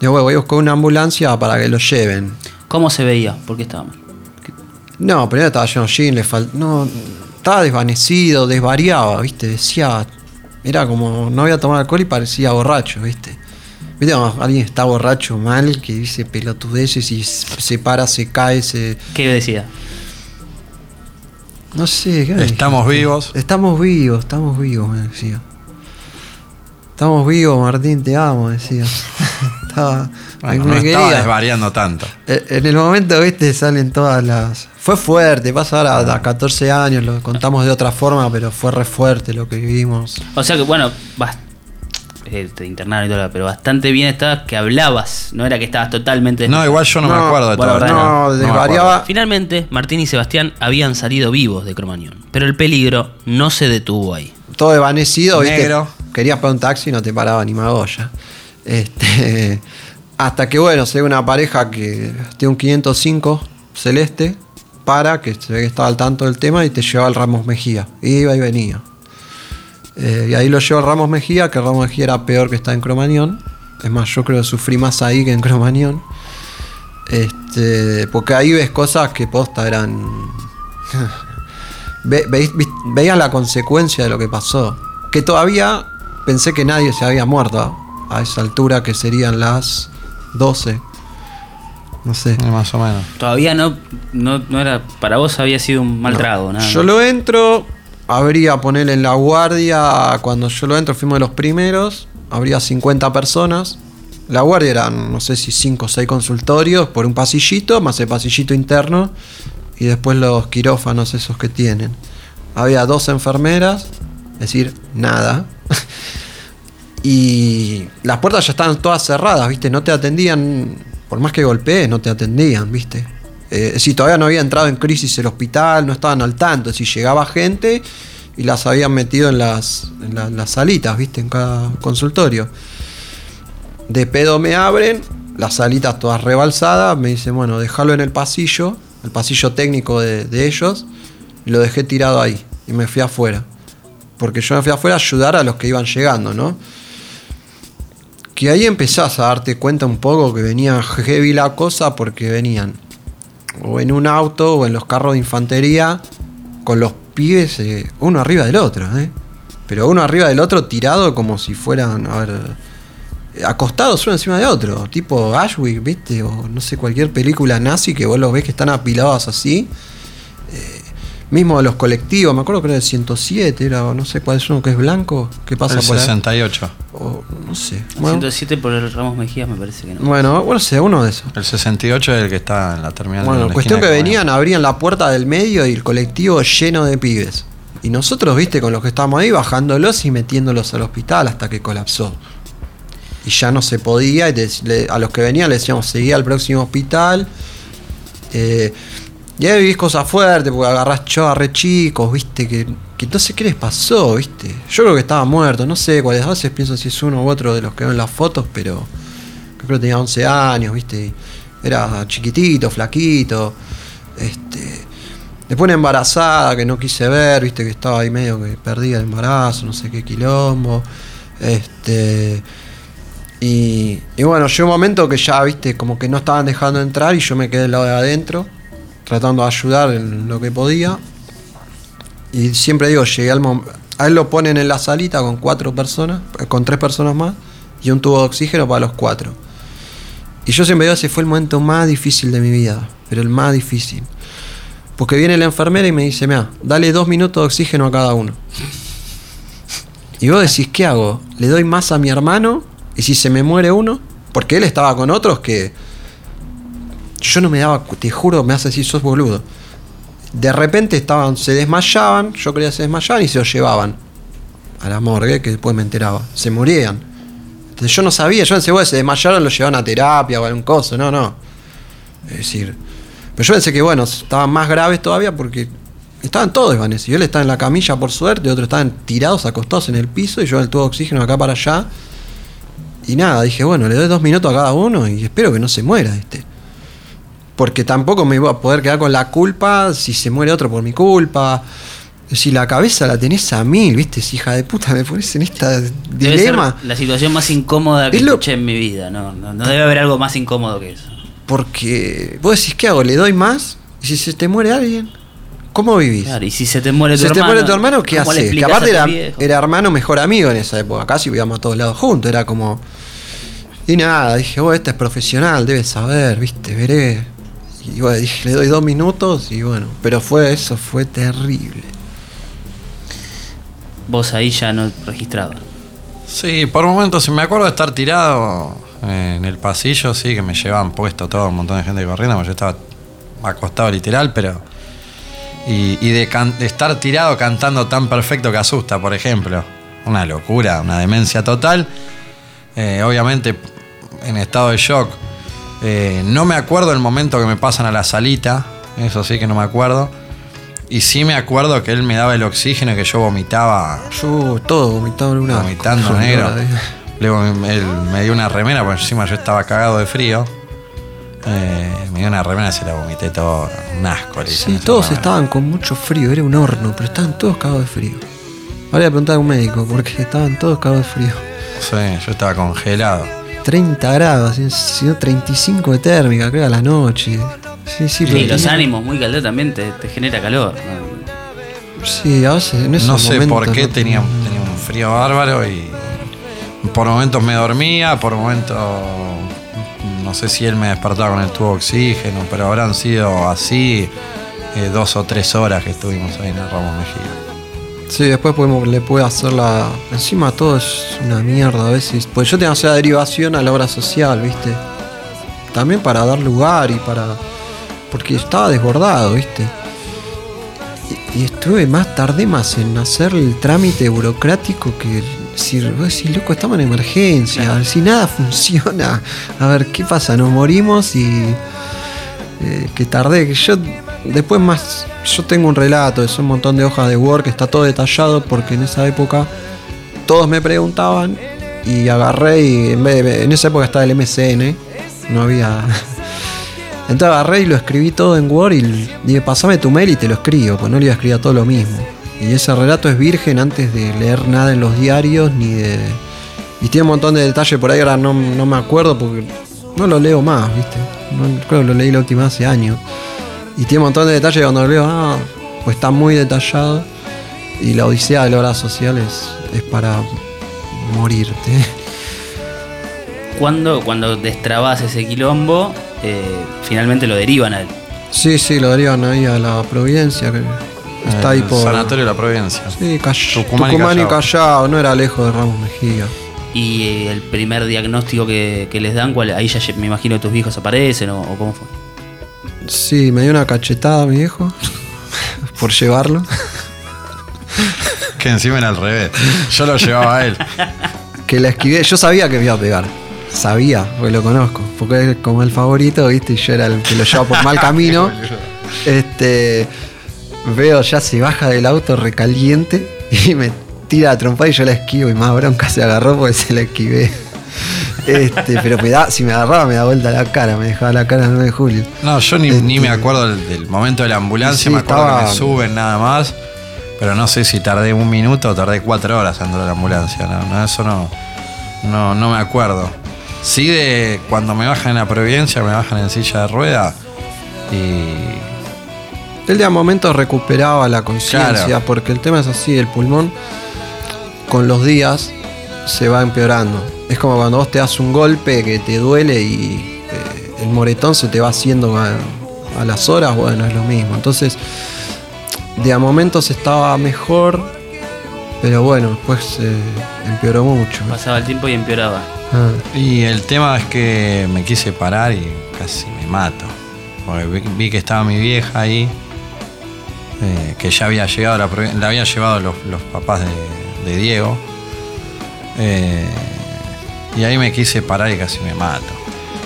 Digo, bueno, voy a buscar una ambulancia para que lo lleven. ¿Cómo se veía? ¿Por qué estaba mal? No, primero estaba lleno de jean, le fal- no, estaba desvanecido, desvariaba, ¿viste? Decía, era como, no había tomado alcohol y parecía borracho, ¿viste? ¿Viste alguien está borracho mal, que dice pelotudeces y se para, se cae, se... ¿Qué decía? No sé, ¿qué Estamos vivos. Estamos vivos, estamos vivos, me decía. Estamos vivos, Martín, te amo, decía. estaba... Bueno, me no estaba desvariando tanto. Eh, En el momento, viste, salen todas las. Fue fuerte, pasa ahora a 14 años, lo contamos de otra forma, pero fue re fuerte lo que vivimos. O sea que, bueno, bas- eh, te internaron y todo, pero bastante bien estabas que hablabas. No era que estabas totalmente. No, igual yo no, me No, acuerdo de bueno, todo. verdad, No, me desvariaba. Finalmente, Martín y Sebastián habían salido vivos de Cromañón, pero el peligro no se detuvo ahí. Todo desvanecido, viste. Negro. Querías para un taxi y no te paraba ni Magoya. Este, hasta que, bueno, se ve una pareja que tiene un 505 celeste, para, que se ve que estaba al tanto del tema y te llevaba al Ramos Mejía. Iba y venía. Eh, y ahí lo llevó al Ramos Mejía, que Ramos Mejía era peor que está en Cromañón. Es más, yo creo que sufrí más ahí que en Cromañón. Este, porque ahí ves cosas que posta eran. Ve- vis- veías la consecuencia de lo que pasó. Que todavía pensé que nadie se había muerto a esa altura, que serían las 12. No sé. Eh, Más o menos. Todavía no, no, no era. Para vos había sido un mal No. trago, nada. Yo lo entro, habría ponerle en la guardia, cuando yo lo entro fuimos de los primeros, habría 50 personas. La guardia eran, no sé si 5 o 6 consultorios por un pasillito, más el pasillito interno, y después los quirófanos esos que tienen. Había dos enfermeras, es decir, nada. y las puertas ya estaban todas cerradas, ¿viste? No te atendían, por más que golpees, no te atendían, ¿viste? Eh, si todavía no había entrado en crisis el hospital, no estaban al tanto, si llegaba gente y las habían metido en las, la- salitas, ¿viste? En cada consultorio. De pedo me abren, las salitas todas rebalsadas, me dicen, bueno, déjalo en el pasillo, el pasillo técnico de, de ellos, y lo dejé tirado ahí, y me fui afuera. Porque yo me fui afuera a ayudar a los que iban llegando, ¿no? Que ahí empezás a darte cuenta un poco que venía heavy la cosa porque venían o en un auto o en los carros de infantería con los pibes eh, uno arriba del otro, ¿eh? Pero uno arriba del otro tirado como si fueran, a ver, acostados uno encima de otro, tipo Ashwick, ¿viste? O no sé, cualquier película nazi que vos los ves que están apilados así. Mismo de los colectivos, me acuerdo que era el 107, era, o no sé cuál es uno que es blanco, que pasa El por ahí. 68. O, no sé. Bueno, 107 por el Ramos Mejías me parece que no. bueno, bueno, sé, uno de esos. El 68 es el que está en la terminal. de Bueno, la cuestión que de venían, abrían la puerta del medio y el colectivo lleno de pibes. Y nosotros, viste, con los que estábamos ahí, bajándolos y metiéndolos al hospital hasta que colapsó. Y ya no se podía, y le- a los que venían les decíamos, seguía al próximo hospital. Eh, Y ahí vivís cosas fuertes, porque agarrás yo re chicos, viste, que, que no sé qué les pasó, viste. Yo creo que estaba muerto, no sé cuáles, veces pienso si es uno u otro de los que veo en las fotos, pero creo que tenía 11 años, viste. Era chiquitito, flaquito. Este. Después una embarazada que no quise ver, viste, que estaba ahí medio que perdía el embarazo, no sé qué quilombo. Este. Y, y bueno, llegó un momento que ya, viste, como que no estaban dejando entrar y yo me quedé del lado de adentro, tratando de ayudar en lo que podía. Y siempre digo, llegué al momento. A él lo ponen en la salita con cuatro personas, con tres personas más, y un tubo de oxígeno para los cuatro. Y yo siempre digo, ese fue el momento más difícil de mi vida, pero el más difícil. Porque viene la enfermera y me dice, mira, dale dos minutos de oxígeno a cada uno. Y vos decís, ¿qué hago? ¿Le doy más a mi hermano? Y si se me muere uno, porque él estaba con otros que yo no me daba, te juro, me hace decir, sos boludo. De repente estaban, se desmayaban, yo creía que se desmayaban y se los llevaban a la morgue, que después me enteraba. Se morían. Entonces yo no sabía, yo pensé, bueno, se desmayaron, los llevaban a terapia o algún coso, no, no. Es decir, pero yo pensé que, bueno, estaban más graves todavía porque estaban todos desvanecidos. Él estaba en la camilla, por suerte, otros estaban tirados, acostados en el piso y yo el tubo de oxígeno acá para allá. Y nada, dije, bueno, le doy dos minutos a cada uno y espero que no se muera este. Porque tampoco me iba a poder quedar con la culpa si se muere otro por mi culpa. Si la cabeza la tenés a mil, ¿viste? Si hija de puta me pones en esta Debe dilema. ser la situación más incómoda que Es lo- escuché en mi vida. No, no, no debe haber algo más incómodo que eso. Porque vos decís, ¿qué hago? ¿Le doy más? ¿Y si se te muere alguien? ¿Cómo vivís? Claro, y si se te muere tu se te hermano. muere tu hermano, ¿qué ¿cómo le haces? Que aparte era, era hermano mejor amigo en esa época. Casi vivíamos a todos lados juntos. Era como. Y nada, dije, vos, este es profesional, debe saber, viste, veré. Y bueno, dije, le doy dos minutos y bueno. Pero fue eso, fue terrible. Vos ahí ya no registrabas. Sí, por momentos, si me acuerdo de estar tirado eh, en el pasillo, sí, que me llevaban puesto todo un montón de gente corriendo, porque yo estaba acostado literal, pero. Y, y de, can- de estar tirado cantando tan perfecto que asusta, por ejemplo. Una locura, una demencia total. Eh, obviamente, en estado de shock. Eh, no me acuerdo el momento que me pasan a la salita, eso sí que no me acuerdo. Y sí me acuerdo que él me daba el oxígeno y que yo vomitaba Yo todo vomitado en una. vomitando negro. Luego él me dio una remera, porque encima yo estaba cagado de frío. Eh, me dio una remera y se la vomité todo. Un asco. Sí, todos estaban con mucho frío, era un horno, pero estaban todos cagados de frío. Ahora voy a preguntar a un médico, porque estaban todos cagados de frío. Sí, yo estaba congelado. 30 grados, si- si no 35 de térmica, creo a la noche. Sí, sí, Y pero los ánimos muy calderos también te, te genera calor. ¿no? Sí, a veces en esos No sé por qué no- tenía, tenía un frío bárbaro y por momentos me dormía, por momentos no sé si él me despertaba con el tubo de oxígeno, pero habrán sido así eh, dos o tres horas que estuvimos ahí en el Ramos Mejía. Sí, después podemos, le puede hacer la. Encima todo es una mierda a veces. Pues yo tengo que hacer la derivación a la obra social, ¿viste? También para dar lugar y para. Porque estaba desbordado, ¿viste? Y, y estuve más, tardé más en hacer el trámite burocrático que. Decís, loco, estamos en emergencia. Si nada funciona. A ver, ¿qué pasa? Nos morimos y. eh, que tardé, que yo después más, yo tengo un relato, es un montón de hojas de Word que está todo detallado porque en esa época todos me preguntaban y agarré y en vez de, en esa época estaba el MCN, no había... Entonces agarré y lo escribí todo en Word y dije, pasame tu mail y te lo escribo, pues no le iba a escribir a todo lo mismo. Y ese relato es virgen antes de leer nada en los diarios ni de... Y tiene un montón de detalles por ahí, ahora no, no me acuerdo porque no lo leo más, ¿viste? No- creo que lo leí la última hace años. Y tiene un montón de detalles cuando lo leo, ah, pues está muy detallado. Y la odisea de la obra social es, es para morirte. Cuando, cuando destrabas ese quilombo, eh, finalmente lo derivan a él. Sí, sí, lo derivan ahí a la Providencia, que está ahí por... Sanatorio de la Providencia. Sí, Call- Tucumán Tucumán, y y Callao, no era lejos de Ramos Mejía. Y eh, el primer diagnóstico que, que les dan, ¿cuál? ahí ya me imagino que tus hijos aparecen o, o cómo fue. Sí, me dio una cachetada mi viejo por llevarlo. Que encima era al revés. Yo lo llevaba a él. Que la esquivé, yo sabía que me iba a pegar. Sabía, porque lo conozco. Porque es como el favorito, ¿viste? Y yo era el que lo llevaba por mal camino. Este. Veo ya se baja del auto recaliente y me tira a trompar y yo la esquivo y más bronca se agarró porque se la esquivé. Este, pero me da, si me agarraba me da vuelta la cara, me dejaba la cara el 9 de julio. No, yo ni, Este- ni me acuerdo del, del momento de la ambulancia, Sí, me acuerdo que me suben nada más. Pero no sé si tardé un minuto o tardé cuatro horas dentro de la ambulancia. No, no, eso no, no, no me acuerdo. Sí de cuando me bajan en la Providencia, me bajan en silla de rueda. Y Él de a momentos recuperaba la conciencia, Claro. porque el tema es así, el pulmón con los días se va empeorando. Es como cuando vos te das un golpe que te duele y eh, el moretón se te va haciendo a, a las horas, bueno, es lo mismo. Entonces, de a momentos estaba mejor, pero bueno, después eh, empeoró mucho. Pasaba el tiempo y empeoraba. Ah. Y el tema es que me quise parar y casi me mato. Porque vi, vi que estaba mi vieja ahí, eh, que ya había llegado, a la, la había llevado los, los papás de, de Diego. Eh, y ahí me quise parar y casi me mato.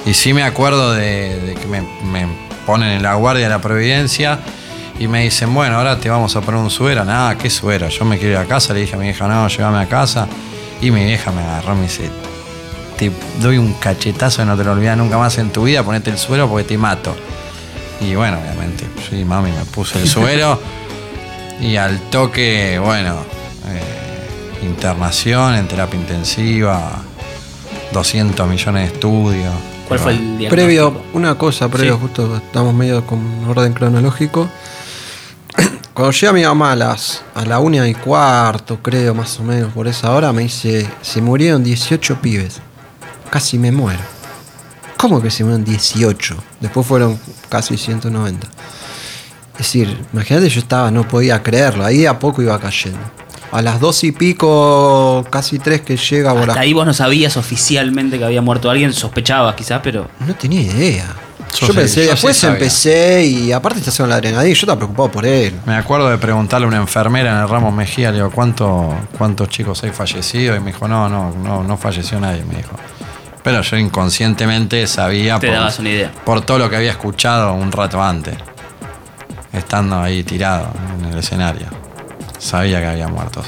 Y sí me acuerdo de, que me, me ponen en la guardia de la Providencia y me dicen, bueno, ahora te vamos a poner un suero. Nada, ¿qué suero? Yo me quiero ir a casa, le dije a mi vieja, no, llévame a casa. Y mi vieja me agarró y me dice, te doy un cachetazo que no te lo olvidas nunca más en tu vida, ponete el suero porque te mato. Y bueno, obviamente, sí, mami, me puse el suero y al toque, bueno, eh, internación en terapia intensiva, 200 millones de estudios. ¿Cuál fue el diagnóstico? Previo, una cosa, previo, Sí. justo estamos medio con orden cronológico. Cuando llega mi mamá a las a la una y cuarto, creo, más o menos, por esa hora, me dice, se murieron 18 pibes. Casi me muero. ¿Cómo que se murieron 18? Después fueron casi 190. Es decir, imagínate, yo estaba, no podía creerlo. Ahí a poco iba cayendo. A las dos y pico, casi tres que llega por Hasta ahí vos no sabías oficialmente que había muerto alguien, sospechabas quizás, pero No tenía idea. Yo Yo, sí, pensé, yo después sí empecé y aparte estás con la adrenalina, yo estaba preocupado por él. Me acuerdo de preguntarle a una enfermera en el Ramos Mejía, le digo, ¿cuánto, ¿cuántos chicos hay fallecidos? Y me dijo, no, no, no, no falleció nadie, me dijo. Pero yo inconscientemente sabía Te dabas una idea. por todo lo que había escuchado un rato antes, estando ahí tirado en el escenario. Sabía que había muertos.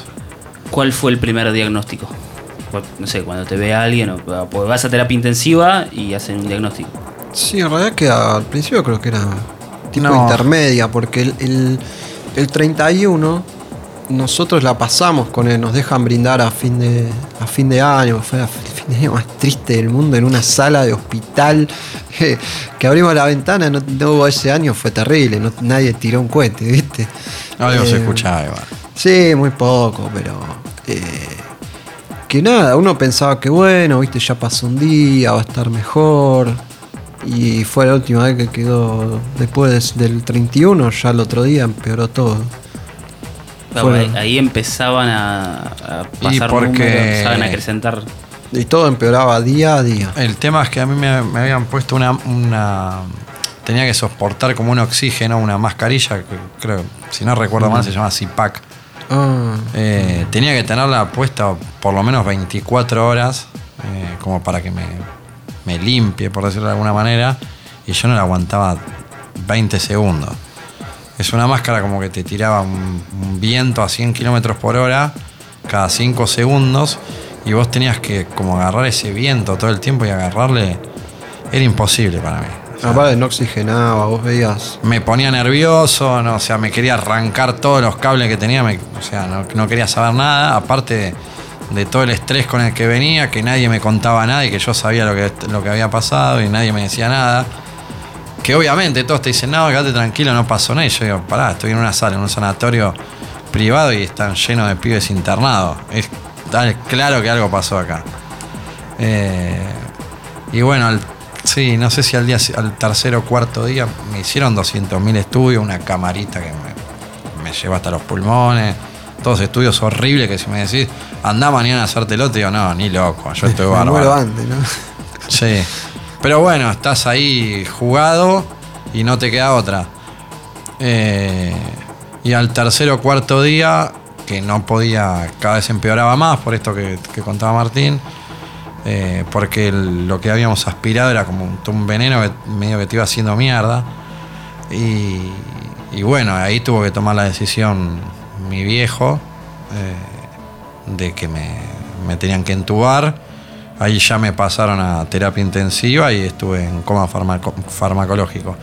¿cuál fue el primer diagnóstico? No sé, cuando te ve alguien, o, vas a terapia intensiva y hacen un diagnóstico. Sí, en realidad que al principio creo que era tipo No. intermedia, porque el, el, el 31 nosotros la pasamos con él, nos dejan brindar a fin de, a fin de año, fue el fin de año más triste del mundo en una sala de hospital que, que abrimos la ventana, no, no hubo ese año, fue terrible, no- nadie tiró un cohete, ¿viste? Algo se Eh, escuchaba igual. Sí, muy poco, pero. eh, que nada, uno pensaba que bueno, viste, ya pasó un día, va a estar mejor. Y fue la última vez que quedó después del 31, ya el otro día empeoró todo. Claro, ahí, ahí empezaban a, a Y pasar porque- números, empezaban a acrecentar. Y todo empeoraba día a día. El tema es que a mí me, me habían puesto una, una- Tenía que soportar como un oxígeno, una mascarilla, que creo, si no recuerdo mal, se llama CIPAC. Ah, Eh, tenía que tenerla puesta por lo menos 24 horas, eh, como para que me, me limpie, por decirlo de alguna manera, y yo no la aguantaba 20 segundos. Es una máscara como que te tiraba un, viento a 100 kilómetros por hora cada 5 segundos, y vos tenías que como agarrar ese viento todo el tiempo y agarrarle. Era imposible para mí. Aparte no oxigenaba, vos veías. me ponía nervioso, no, o sea, me quería arrancar todos los cables que tenía, me- o sea, no, quería saber nada, aparte de, todo el estrés con el que venía, que nadie me contaba nada y que yo sabía lo que, había pasado y nadie me decía nada. Que obviamente todos te dicen, no, quédate tranquilo, no pasó nada. Y yo digo, pará, estoy en una sala, en un sanatorio privado y están llenos de pibes internados. Es claro que algo pasó acá. Eh, y bueno, al- sí, no sé si al día al tercer o cuarto día me hicieron 200.000 estudios, una camarita que me, me lleva hasta los pulmones, todos estudios horribles que si me decís, anda mañana a hacértelo, te digo, no, ni loco, yo estoy bárbaro. antes, ¿no? Sí. Pero bueno, estás ahí jugado y no te queda otra. Eh, y al tercer o cuarto día, que no podía, cada vez empeoraba más por esto que, que contaba Martín, eh, porque lo que habíamos aspirado era como un, veneno que medio que te iba haciendo mierda. Y, bueno, ahí tuvo que tomar la decisión mi viejo eh, de que me, tenían que entubar. Ahí ya me pasaron a terapia intensiva y estuve en coma farmaco- farmacológico.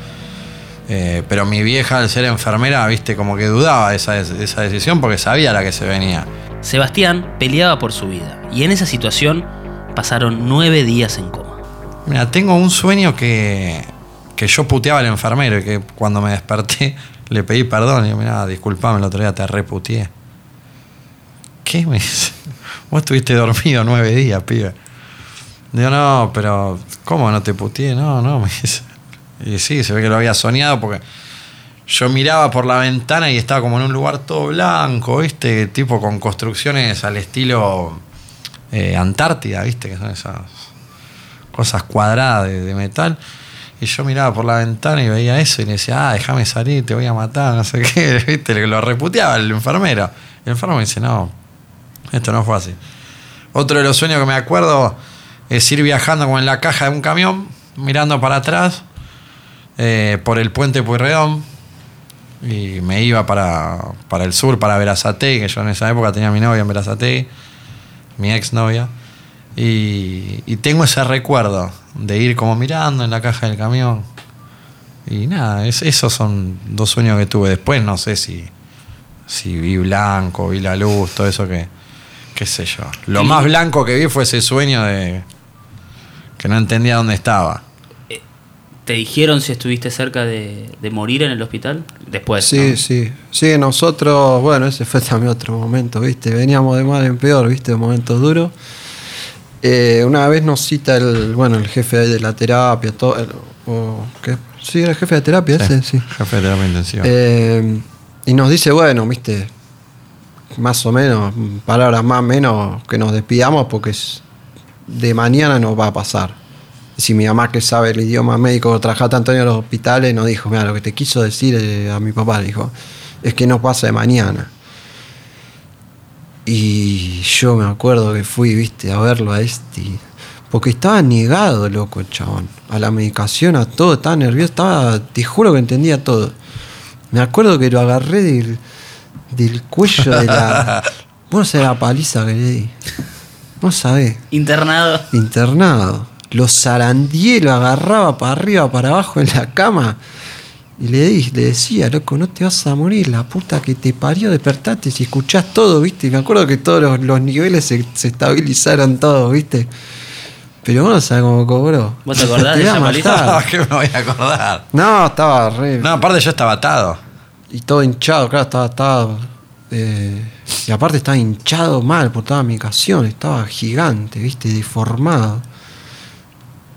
Eh, pero mi vieja, al ser enfermera, viste, como que dudaba de esa, de esa decisión porque sabía la que se venía. Sebastián peleaba por su vida y en esa situación pasaron nueve días en coma. Mira, tengo un sueño que, que yo puteaba al enfermero y que cuando me desperté le pedí perdón y digo, mira, disculpame, el otro día te reputeé. ¿Qué me dice? Vos estuviste dormido nueve días, pibe. Digo, no, pero ¿cómo no te puteé? No, no, me dice. Y sí, se ve que lo había soñado porque yo miraba por la ventana y estaba como en un lugar todo blanco, ¿viste? Tipo con construcciones al estilo eh, Antártida, ¿viste? Que son esas cosas cuadradas de, de metal. Y yo miraba por la ventana y veía eso y le decía, ah, déjame salir, te voy a matar, no sé qué, ¿viste? Lo reputeaba el enfermero. El enfermero me dice, no, esto no fue así. Otro de los sueños que me acuerdo es ir viajando como en la caja de un camión, mirando para atrás, eh, por el puente Pueyrredón. Y me iba para, para el sur, para Verazategui, que yo en esa época tenía a mi novia en Verazategui, mi ex novia. Y, y tengo ese recuerdo de ir como mirando en la caja del camión. Y nada, es- esos son dos sueños que tuve. Después no sé si, si vi blanco, vi la luz, todo eso que, qué sé yo. Lo más blanco que vi fue ese sueño de que no entendía dónde estaba. ¿Te dijeron si estuviste cerca de, de morir en el hospital? Después. Sí, ¿no? sí. Sí, nosotros, bueno, ese fue también otro momento, ¿viste? Veníamos de mal en peor, ¿viste? De momentos duros. Eh, una vez nos cita el, bueno, el jefe de la terapia, todo, el- o, ¿qué? Sí, era el jefe de terapia ese, sí. Jefe de terapia intensiva. Eh, y nos dice, bueno, ¿viste? Más o menos, palabras más o menos, que nos despidamos porque es- de mañana nos va a pasar. Si mi mamá que sabe el idioma médico, trabaja tanto en los hospitales, nos dijo, mira, lo que te quiso decir eh, a mi papá, dijo, es que no pasa de mañana. Y yo me acuerdo que fui, viste, a verlo a este. Porque estaba negado, loco, el chabón. A la medicación, a todo, estaba nervioso, estaba, te juro que entendía todo. Me acuerdo que lo agarré del, del cuello de la. Vos sabés la paliza que le di. Vos sabés. Internado. Internado. Lo zarandié, lo agarraba para arriba, para abajo en la cama. Y le, di, le decía, loco, no te vas a morir, la puta que te parió, despertate si escuchás todo, ¿viste? Y me acuerdo que todos los, los niveles se, se estabilizaron todos, ¿viste? Pero vos no sabés cómo cobró. ¿Vos te acordás de iba a esa paliza? No, que me voy a acordar. No, estaba re. No, aparte yo estaba atado. Y todo hinchado, claro, estaba. estaba eh, y aparte estaba hinchado mal por toda mi estaba gigante, ¿viste? Deformado.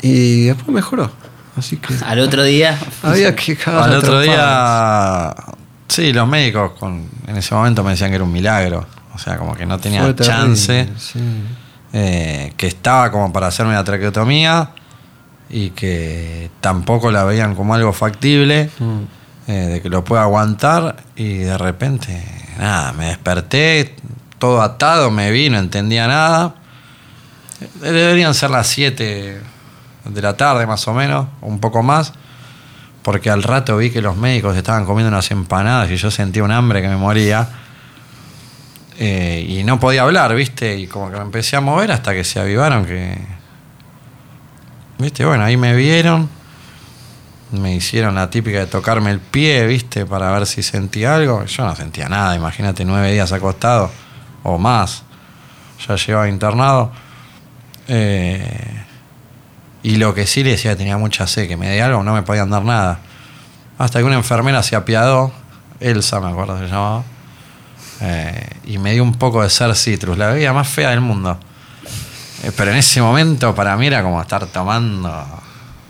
Y después mejoró. Así que. Al otro día. Había que Al otro trompadas. día, sí, los médicos con, en ese momento me decían que era un milagro. O sea, como que no tenía Fue terrible, chance. sí. eh, que estaba como para hacerme la traqueotomía y que tampoco la veían como algo factible, Mm. eh, de que lo pueda aguantar y de repente, nada, me desperté, todo atado, me vi, no entendía nada. Eh, Deberían ser las 7 de la tarde más o menos, un poco más, porque al rato vi que los médicos estaban comiendo unas empanadas y yo sentía un hambre que me moría. Eh, y no podía hablar, ¿viste? Y como que me empecé a mover hasta que se avivaron que... ¿Viste? Bueno, ahí me vieron. Me hicieron la típica de tocarme el pie, ¿viste? Para ver si sentía algo. Yo no sentía nada, imagínate, nueve días acostado o más. Ya llevaba internado. Eh, y lo que sí le decía que tenía mucha sed, que me dé algo, no me podían dar nada. Hasta que una enfermera se apiadó, Elsa me acuerdo que se llamaba, eh, y me dio un poco de ser citrus, la bebida más fea del mundo. Eh, pero en ese momento para mí era como estar tomando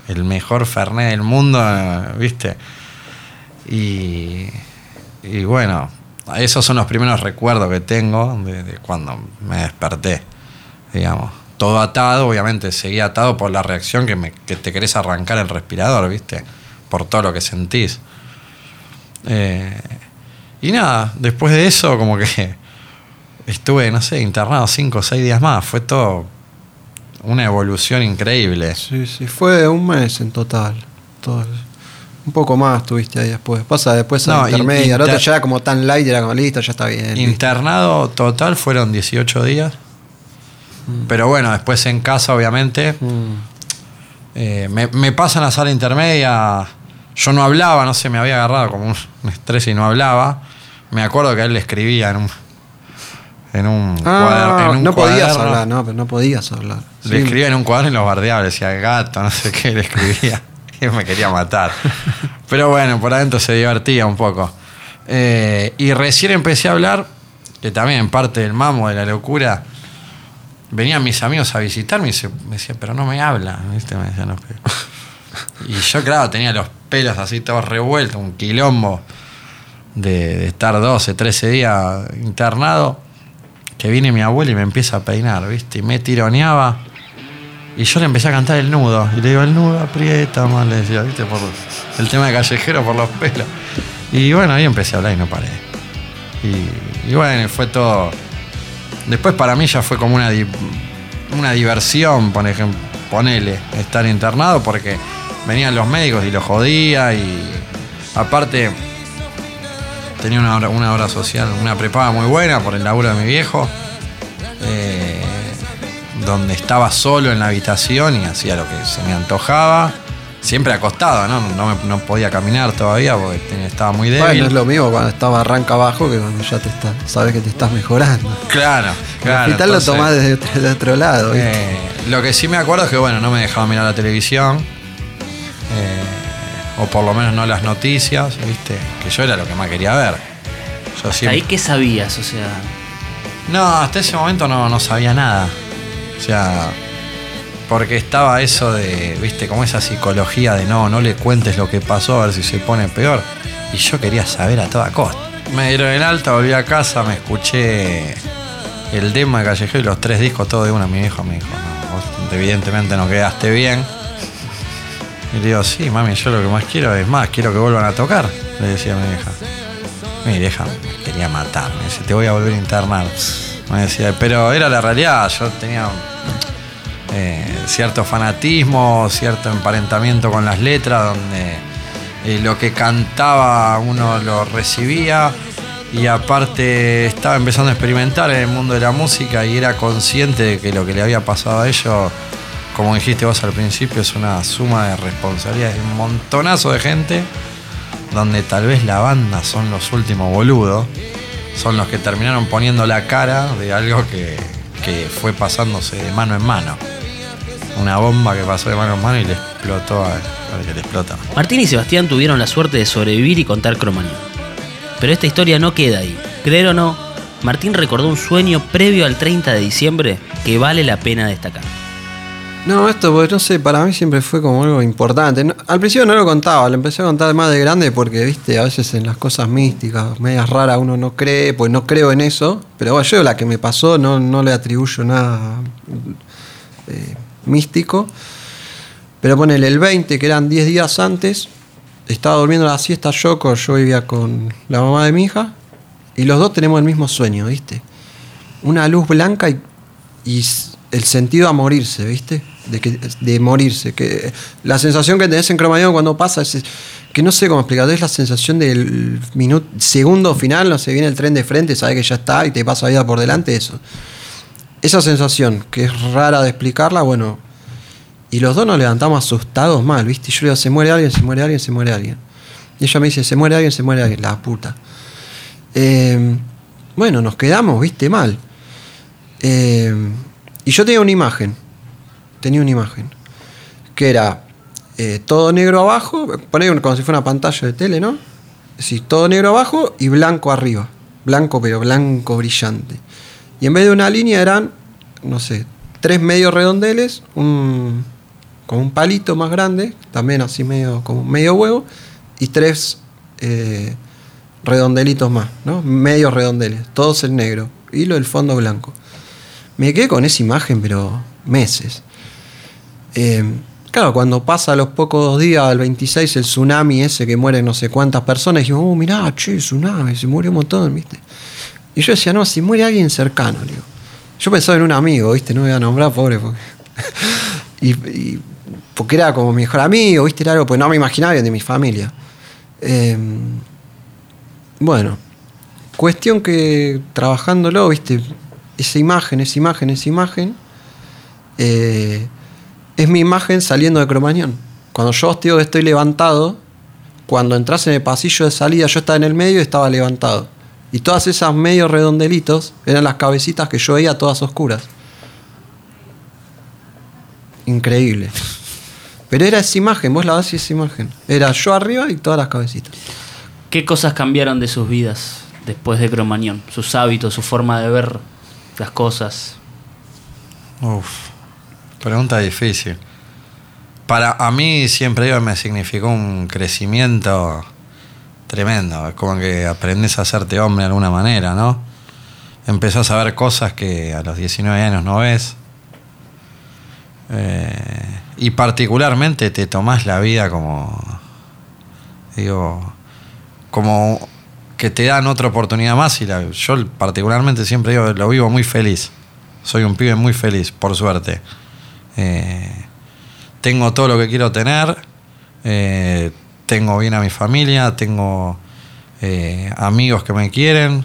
el mejor Fernet del mundo, eh, ¿viste? Y, y bueno, esos son los primeros recuerdos que tengo de, de cuando me desperté, digamos. Todo atado, obviamente seguía atado por la reacción que, me, que te querés arrancar el respirador, ¿viste? Por todo lo que sentís. Eh, y nada, después de eso como que estuve, no sé, internado cinco o seis días más. Fue todo una evolución increíble. Sí, sí, fue un mes en total. Todo. Un poco más tuviste ahí después. Pasa después a No, intermedia. El otro ya era como tan light, era como listo, ya está bien. Internado total fueron 18 días. Pero bueno, después en casa, obviamente, Mm. eh, me, me pasan a sala intermedia. Yo no hablaba, no sé, me había agarrado como un, un estrés y no hablaba. Me acuerdo que a él le escribía en un. En un, Ah, cuader- en un no podías hablar, no, pero no podías hablar. Le Sí. escribía en un cuaderno y los bardeaba, le decía gato, no sé qué, le escribía. y me quería matar. Pero bueno, por adentro se divertía un poco. Eh, y recién empecé a hablar, que también parte del mamo, de la locura. Venían mis amigos a visitarme y se, me decían, pero no me habla. ¿viste? Me decían los. Y yo, claro, tenía los pelos así todos revueltos, un quilombo de, de estar 12, 13 días internado. Que viene mi abuelo y me empieza a peinar, ¿viste? Y me tironeaba. Y yo le empecé a cantar el nudo. Y le digo, el nudo aprieta más, le decía, ¿viste? Por el tema de callejero, por los pelos. Y bueno, ahí empecé a hablar y no paré. Y, y bueno, fue todo. Después para mí ya fue como una, una diversión, por ejemplo, ponele, estar internado, porque venían los médicos y lo jodía. Y aparte, tenía una obra, una social, una prepaga muy buena por el laburo de mi viejo. eh, donde estaba solo en la habitación y hacía lo que se me antojaba. Siempre acostado, ¿no? No, me- no podía caminar todavía porque tenía- estaba muy débil. Bueno, es lo mismo cuando estaba arranca abajo que cuando ya te está, sabes que te estás mejorando. Claro, claro. el hospital entonces, lo tomás desde otro, de otro lado. ¿viste? eh, lo que sí me acuerdo es que, bueno, no me dejaba mirar la televisión. eh, o por lo menos no las noticias, ¿viste? Que yo era lo que más quería ver. Yo siempre... ¿Ahí qué sabías? O sea, No, hasta ese momento no, no sabía nada. O sea, porque estaba eso de, viste, como esa psicología de no, no le cuentes lo que pasó a ver si se pone peor. Y yo quería saber a toda costa. Me dieron el alta, volví a casa, me escuché el demo de Callejero y los tres discos, todo de una. Mi viejo me dijo, no, vos evidentemente no quedaste bien. Y le digo, sí, mami, yo lo que más quiero es más, quiero que vuelvan a tocar, le decía a mi vieja. Mi vieja me quería matar, me dice, te voy a volver a internar. Me decía, pero era la realidad, yo tenía eh, cierto fanatismo, cierto emparentamiento con las letras, donde eh, lo que cantaba uno lo recibía y aparte estaba empezando a experimentar en el mundo de la música y era consciente de que lo que le había pasado a ellos, como dijiste vos al principio, es una suma de responsabilidades de un montonazo de gente donde tal vez la banda son los últimos boludos, son los que terminaron poniendo la cara de algo que, que fue pasándose de mano en mano. Una bomba que pasó de mano en mano y le explotó a- al que le explota. Martín y Sebastián tuvieron la suerte de sobrevivir y contar Cromañón. Pero esta historia no queda ahí. Creer o no, Martín recordó un sueño previo al 30 de diciembre que vale la pena destacar. No, esto, pues, no sé, para mí siempre fue como algo importante. No- al principio no lo contaba, lo empecé a contar más de grande porque, viste, a veces en las cosas místicas, medias raras, uno no cree, pues no creo en eso. Pero bueno, yo la que me pasó no, no le atribuyo nada eh, místico. Pero ponele el 20, que eran 10 días antes, estaba durmiendo la siesta yo, yo vivía con la mamá de mi hija, y los dos tenemos el mismo sueño, ¿viste? Una luz blanca y, el sentido a morirse, ¿viste? De, que, de morirse. Que, la sensación que tenés en Cromañón cuando pasa es que no sé cómo explicar, es la sensación del minuto, segundo final, no sé, viene el tren de frente, sabes que ya está y te pasa vida por delante, eso. Esa sensación, que es rara de explicarla, bueno, y los dos nos levantamos asustados mal, ¿viste? Yo le digo, se muere alguien, se muere alguien, se muere alguien. Y ella me dice, se muere alguien, se muere alguien, la puta. Eh, bueno, nos quedamos, ¿viste? Mal. Eh, y yo tenía una imagen, tenía una imagen, que era eh, todo negro abajo, poner como si fuera una pantalla de tele, ¿no? Sí, todo negro abajo y blanco arriba. Blanco, pero blanco brillante. Y en vez de una línea eran, no sé, tres medios redondeles, un, con un palito más grande, también así medio, como medio huevo, y tres eh, redondelitos más, ¿no? Medios redondeles, todos en negro, y lo del fondo blanco. Me quedé con esa imagen, pero meses. Eh, claro, cuando pasa a los pocos días, al 26, el tsunami ese que mueren no sé cuántas personas, dijimos, oh, mirá, che, tsunami, se murió un montón, ¿viste? Y yo decía, no, si muere alguien cercano, digo. Yo pensaba en un amigo, ¿viste? No me voy a nombrar, pobre, porque... y, y era como mi mejor amigo, ¿viste? Era algo, pues no me imaginaba bien de mi familia. Eh, bueno, cuestión que trabajándolo, ¿viste? Esa imagen, esa imagen, esa imagen, eh, es mi imagen saliendo de Cromañón. Cuando yo que estoy levantado, cuando entras en el pasillo de salida, yo estaba en el medio y estaba levantado. Y todas esas medios redondelitos eran las cabecitas que yo veía todas oscuras. Increíble. Pero era esa imagen, vos la ves y esa imagen. Era yo arriba y todas las cabecitas. ¿Qué cosas cambiaron de sus vidas después de Cromañón? Sus hábitos, su forma de ver las cosas. Uf, pregunta difícil. Para a mí siempre me significó un crecimiento tremendo. Es como que aprendes a hacerte hombre de alguna manera, ¿no? Empezás a ver cosas que a los 19 años no ves. Eh, y particularmente te tomás la vida como. Digo. Como que te dan otra oportunidad más. Y la- yo, particularmente, siempre digo, lo vivo muy feliz. Soy un pibe muy feliz, por suerte. Eh, tengo todo lo que quiero tener. eh, tengo bien a mi familia. Tengo eh, amigos que me quieren.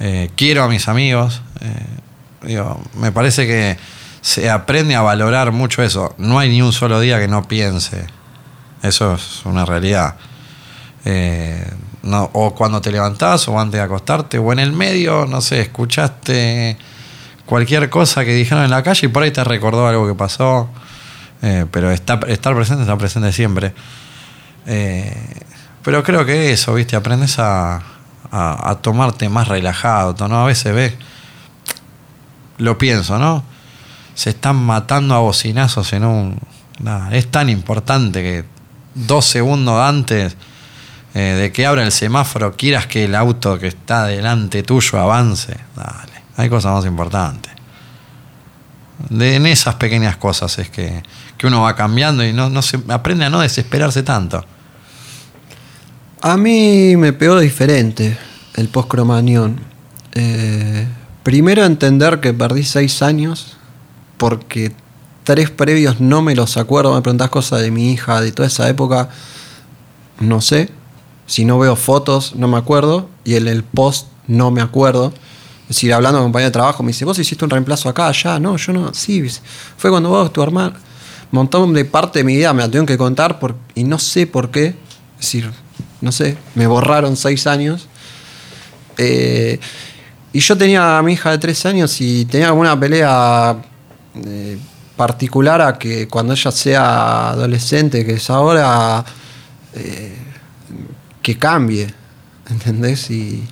eh, quiero a mis amigos. eh, digo, me parece que se aprende a valorar mucho eso. No hay ni un solo día que no piense. Eso es una realidad. Eh, no, o cuando te levantás, o antes de acostarte, o en el medio, no sé, escuchaste cualquier cosa que dijeron en la calle y por ahí te recordó algo que pasó. Pero está, estar presente está presente siempre. Eh, pero creo que eso, ¿viste? Aprendes a, a- tomarte más relajado, ¿no? A veces ves, lo pienso, ¿no? Se están matando a bocinazos en un... nada, es tan importante que dos segundos antes eh, de que abra el semáforo quieras que el auto que está delante tuyo avance. Dale, hay cosas más importantes. De, en esas pequeñas cosas es que, que uno va cambiando y no, no se, aprende a no desesperarse tanto. A mí me pegó diferente el post-cromañón. Eh, primero entender que perdí seis años porque tres previos no me los acuerdo. Me preguntás cosas de mi hija, de toda esa época, no sé. Si no veo fotos, no me acuerdo. Y el post no me acuerdo. Es decir, hablando con compañero de trabajo, me dice, vos hiciste un reemplazo acá, allá. No, yo no. Sí, fue cuando vos, tu hermano. Un montón de parte de mi vida me la tuvieron que contar y no sé por qué. Es decir, no sé, me borraron seis años. Eh, y yo tenía a mi hija de tres años y tenía como una pelea eh, particular a que cuando ella sea adolescente, que es ahora, eh, que cambie, ¿entendés? Y,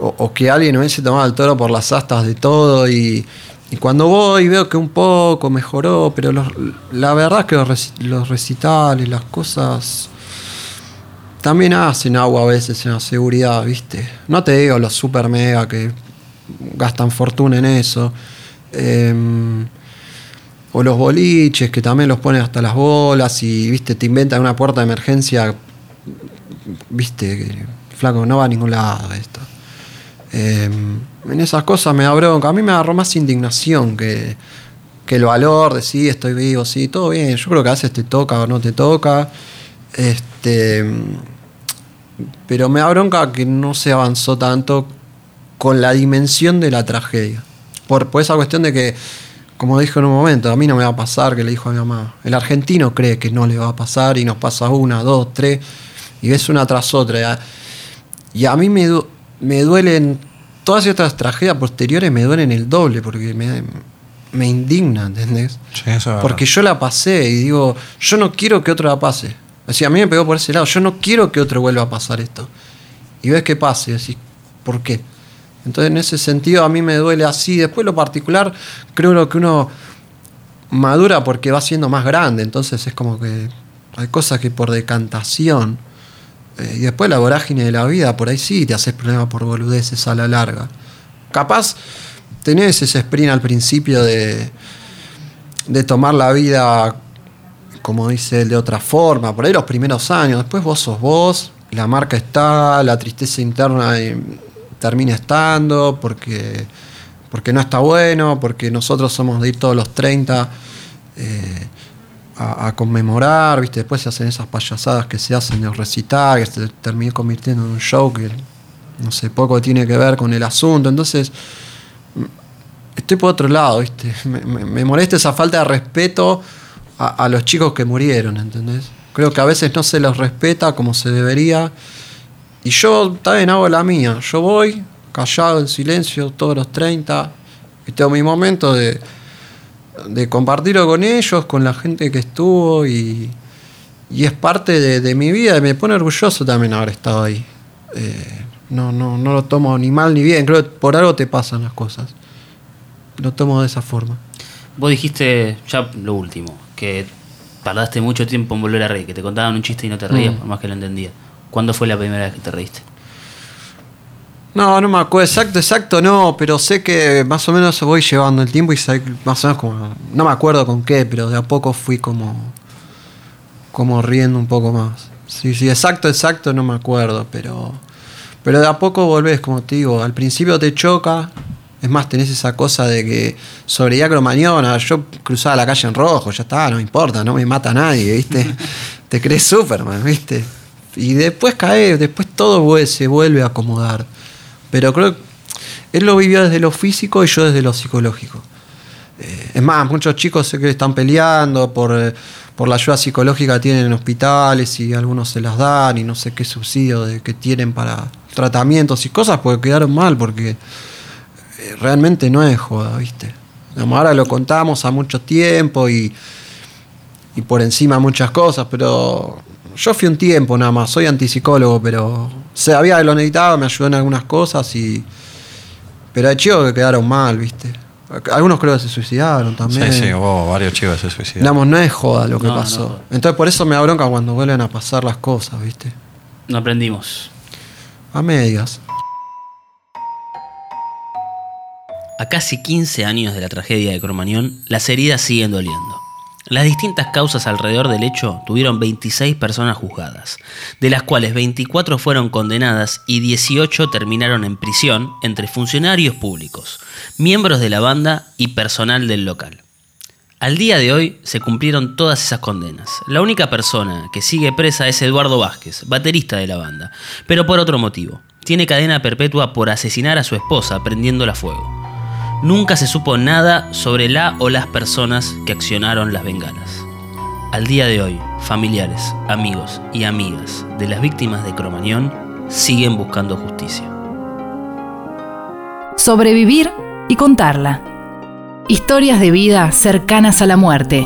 o, que alguien hubiese tomado el toro por las astas de todo y, y cuando voy veo que un poco mejoró, pero la verdad es que los, reci- los recitales, las cosas también hacen agua a veces en la seguridad, ¿viste? No te digo los super mega que gastan fortuna en eso. Em, o los boliches que también los ponen hasta las bolas y, ¿viste? Te inventan una puerta de emergencia. ¿Viste? Flaco, no va a ningún lado esto. Em, en esas cosas me da bronca. A mí me agarró más indignación que, que el valor de sí, estoy vivo, sí, todo bien. Yo creo que a veces te toca o no te toca. Este, pero me da bronca que no se avanzó tanto con la dimensión de la tragedia. Por, por esa cuestión de que, como dijo en un momento, a mí no me va a pasar, que le dijo a mi mamá. El argentino cree que no le va a pasar y nos pasa una, dos, tres, y ves una tras otra. Y a mí me, me duelen, todas estas tragedias posteriores me duelen el doble, porque me, me indigna, ¿entendés? Sí, eso es verdad. Porque yo la pasé y digo, yo no quiero que otro la pase. Así, a mí me pegó por ese lado, yo no quiero que otro vuelva a pasar esto. Y ves que pase, decís, ¿por qué? Entonces, en ese sentido, a mí me duele así. Después, lo particular, creo que uno madura porque va siendo más grande. Entonces, es como que hay cosas que por decantación. Eh, y después, la vorágine de la vida, por ahí sí te haces problema por boludeces a la larga. Capaz tenés ese sprint al principio de, de tomar la vida, como dice él, de otra forma. Por ahí los primeros años. Después vos sos vos, la marca está, la tristeza interna eh, termina estando, porque, porque no está bueno, porque nosotros somos de ir todos los 30. eh, a, conmemorar, ¿viste? Después se hacen esas payasadas que se hacen de recitar, que se terminó convirtiendo en un show que, no sé, poco tiene que ver con el asunto. Entonces, mm, estoy por otro lado, ¿viste? Me, molesta esa falta de respeto a, a los chicos que murieron, ¿entendés? Creo que a veces no se los respeta como se debería. Y yo también hago la mía. Yo voy callado, en silencio, todos los 30. Y tengo mi momento de, de compartirlo con ellos, con la gente que estuvo. Y, y es parte de, de mi vida. Y me pone orgulloso también haber estado ahí. Eh, no, no, no lo tomo ni mal ni bien. Creo que por algo te pasan las cosas. Lo tomo de esa forma. Vos dijiste ya lo último, que tardaste mucho tiempo en volver a reír, que te contaban un chiste y no te reías, Mm. por más que lo entendías. ¿Cuándo fue la primera vez que te reíste? No, no me acuerdo exacto, exacto, no, pero sé que más o menos voy llevando el tiempo y sé más o menos como. No me acuerdo con qué, pero de a poco fui como. como riendo un poco más. Sí, sí, exacto, exacto, no me acuerdo, pero. Pero de a poco volvés, como te digo, al principio te choca. Es más, tenés esa cosa de que sobre Cromañona, yo cruzaba la calle en rojo, ya está, no me importa, no me mata nadie, ¿viste? te crees Superman, ¿viste? Y después cae, después todo se vuelve a acomodar. Pero creo que él lo vivió desde lo físico y yo desde lo psicológico. Eh, es más, muchos chicos sé que están peleando por, eh, por la ayuda psicológica que tienen en hospitales y algunos se las dan y no sé qué subsidio que tienen para tratamientos y cosas porque quedaron mal, porque eh, realmente no es joda, ¿viste? Ahora lo contamos a mucho tiempo y, y por encima muchas cosas, pero yo fui un tiempo nada más, soy antipsicólogo, pero sabía que lo necesitaba, me ayudó en algunas cosas y... Pero hay chicos que quedaron mal, ¿viste? Algunos creo que se suicidaron también. Sí, sí, hubo varios chicos que se suicidaron. Digamos, no es joda lo que No, pasó. Entonces por eso me da bronca cuando vuelven a pasar las cosas, ¿viste? No aprendimos. A medias. A casi 15 años de la tragedia de Cromañón, las heridas siguen doliendo. Las distintas causas alrededor del hecho tuvieron 26 personas juzgadas, de las cuales 24 fueron condenadas y 18 terminaron en prisión entre funcionarios públicos, miembros de la banda y personal del local. Al día de hoy se cumplieron todas esas condenas. La única persona que sigue presa es Eduardo Vázquez, baterista de la banda, pero por otro motivo. Tiene cadena perpetua por asesinar a su esposa prendiéndola fuego. Nunca se supo nada sobre la o las personas que accionaron las bengalas. Al día de hoy, familiares, amigos y amigas de las víctimas de Cromañón siguen buscando justicia. Sobrevivir y contarla. Historias de vida cercanas a la muerte.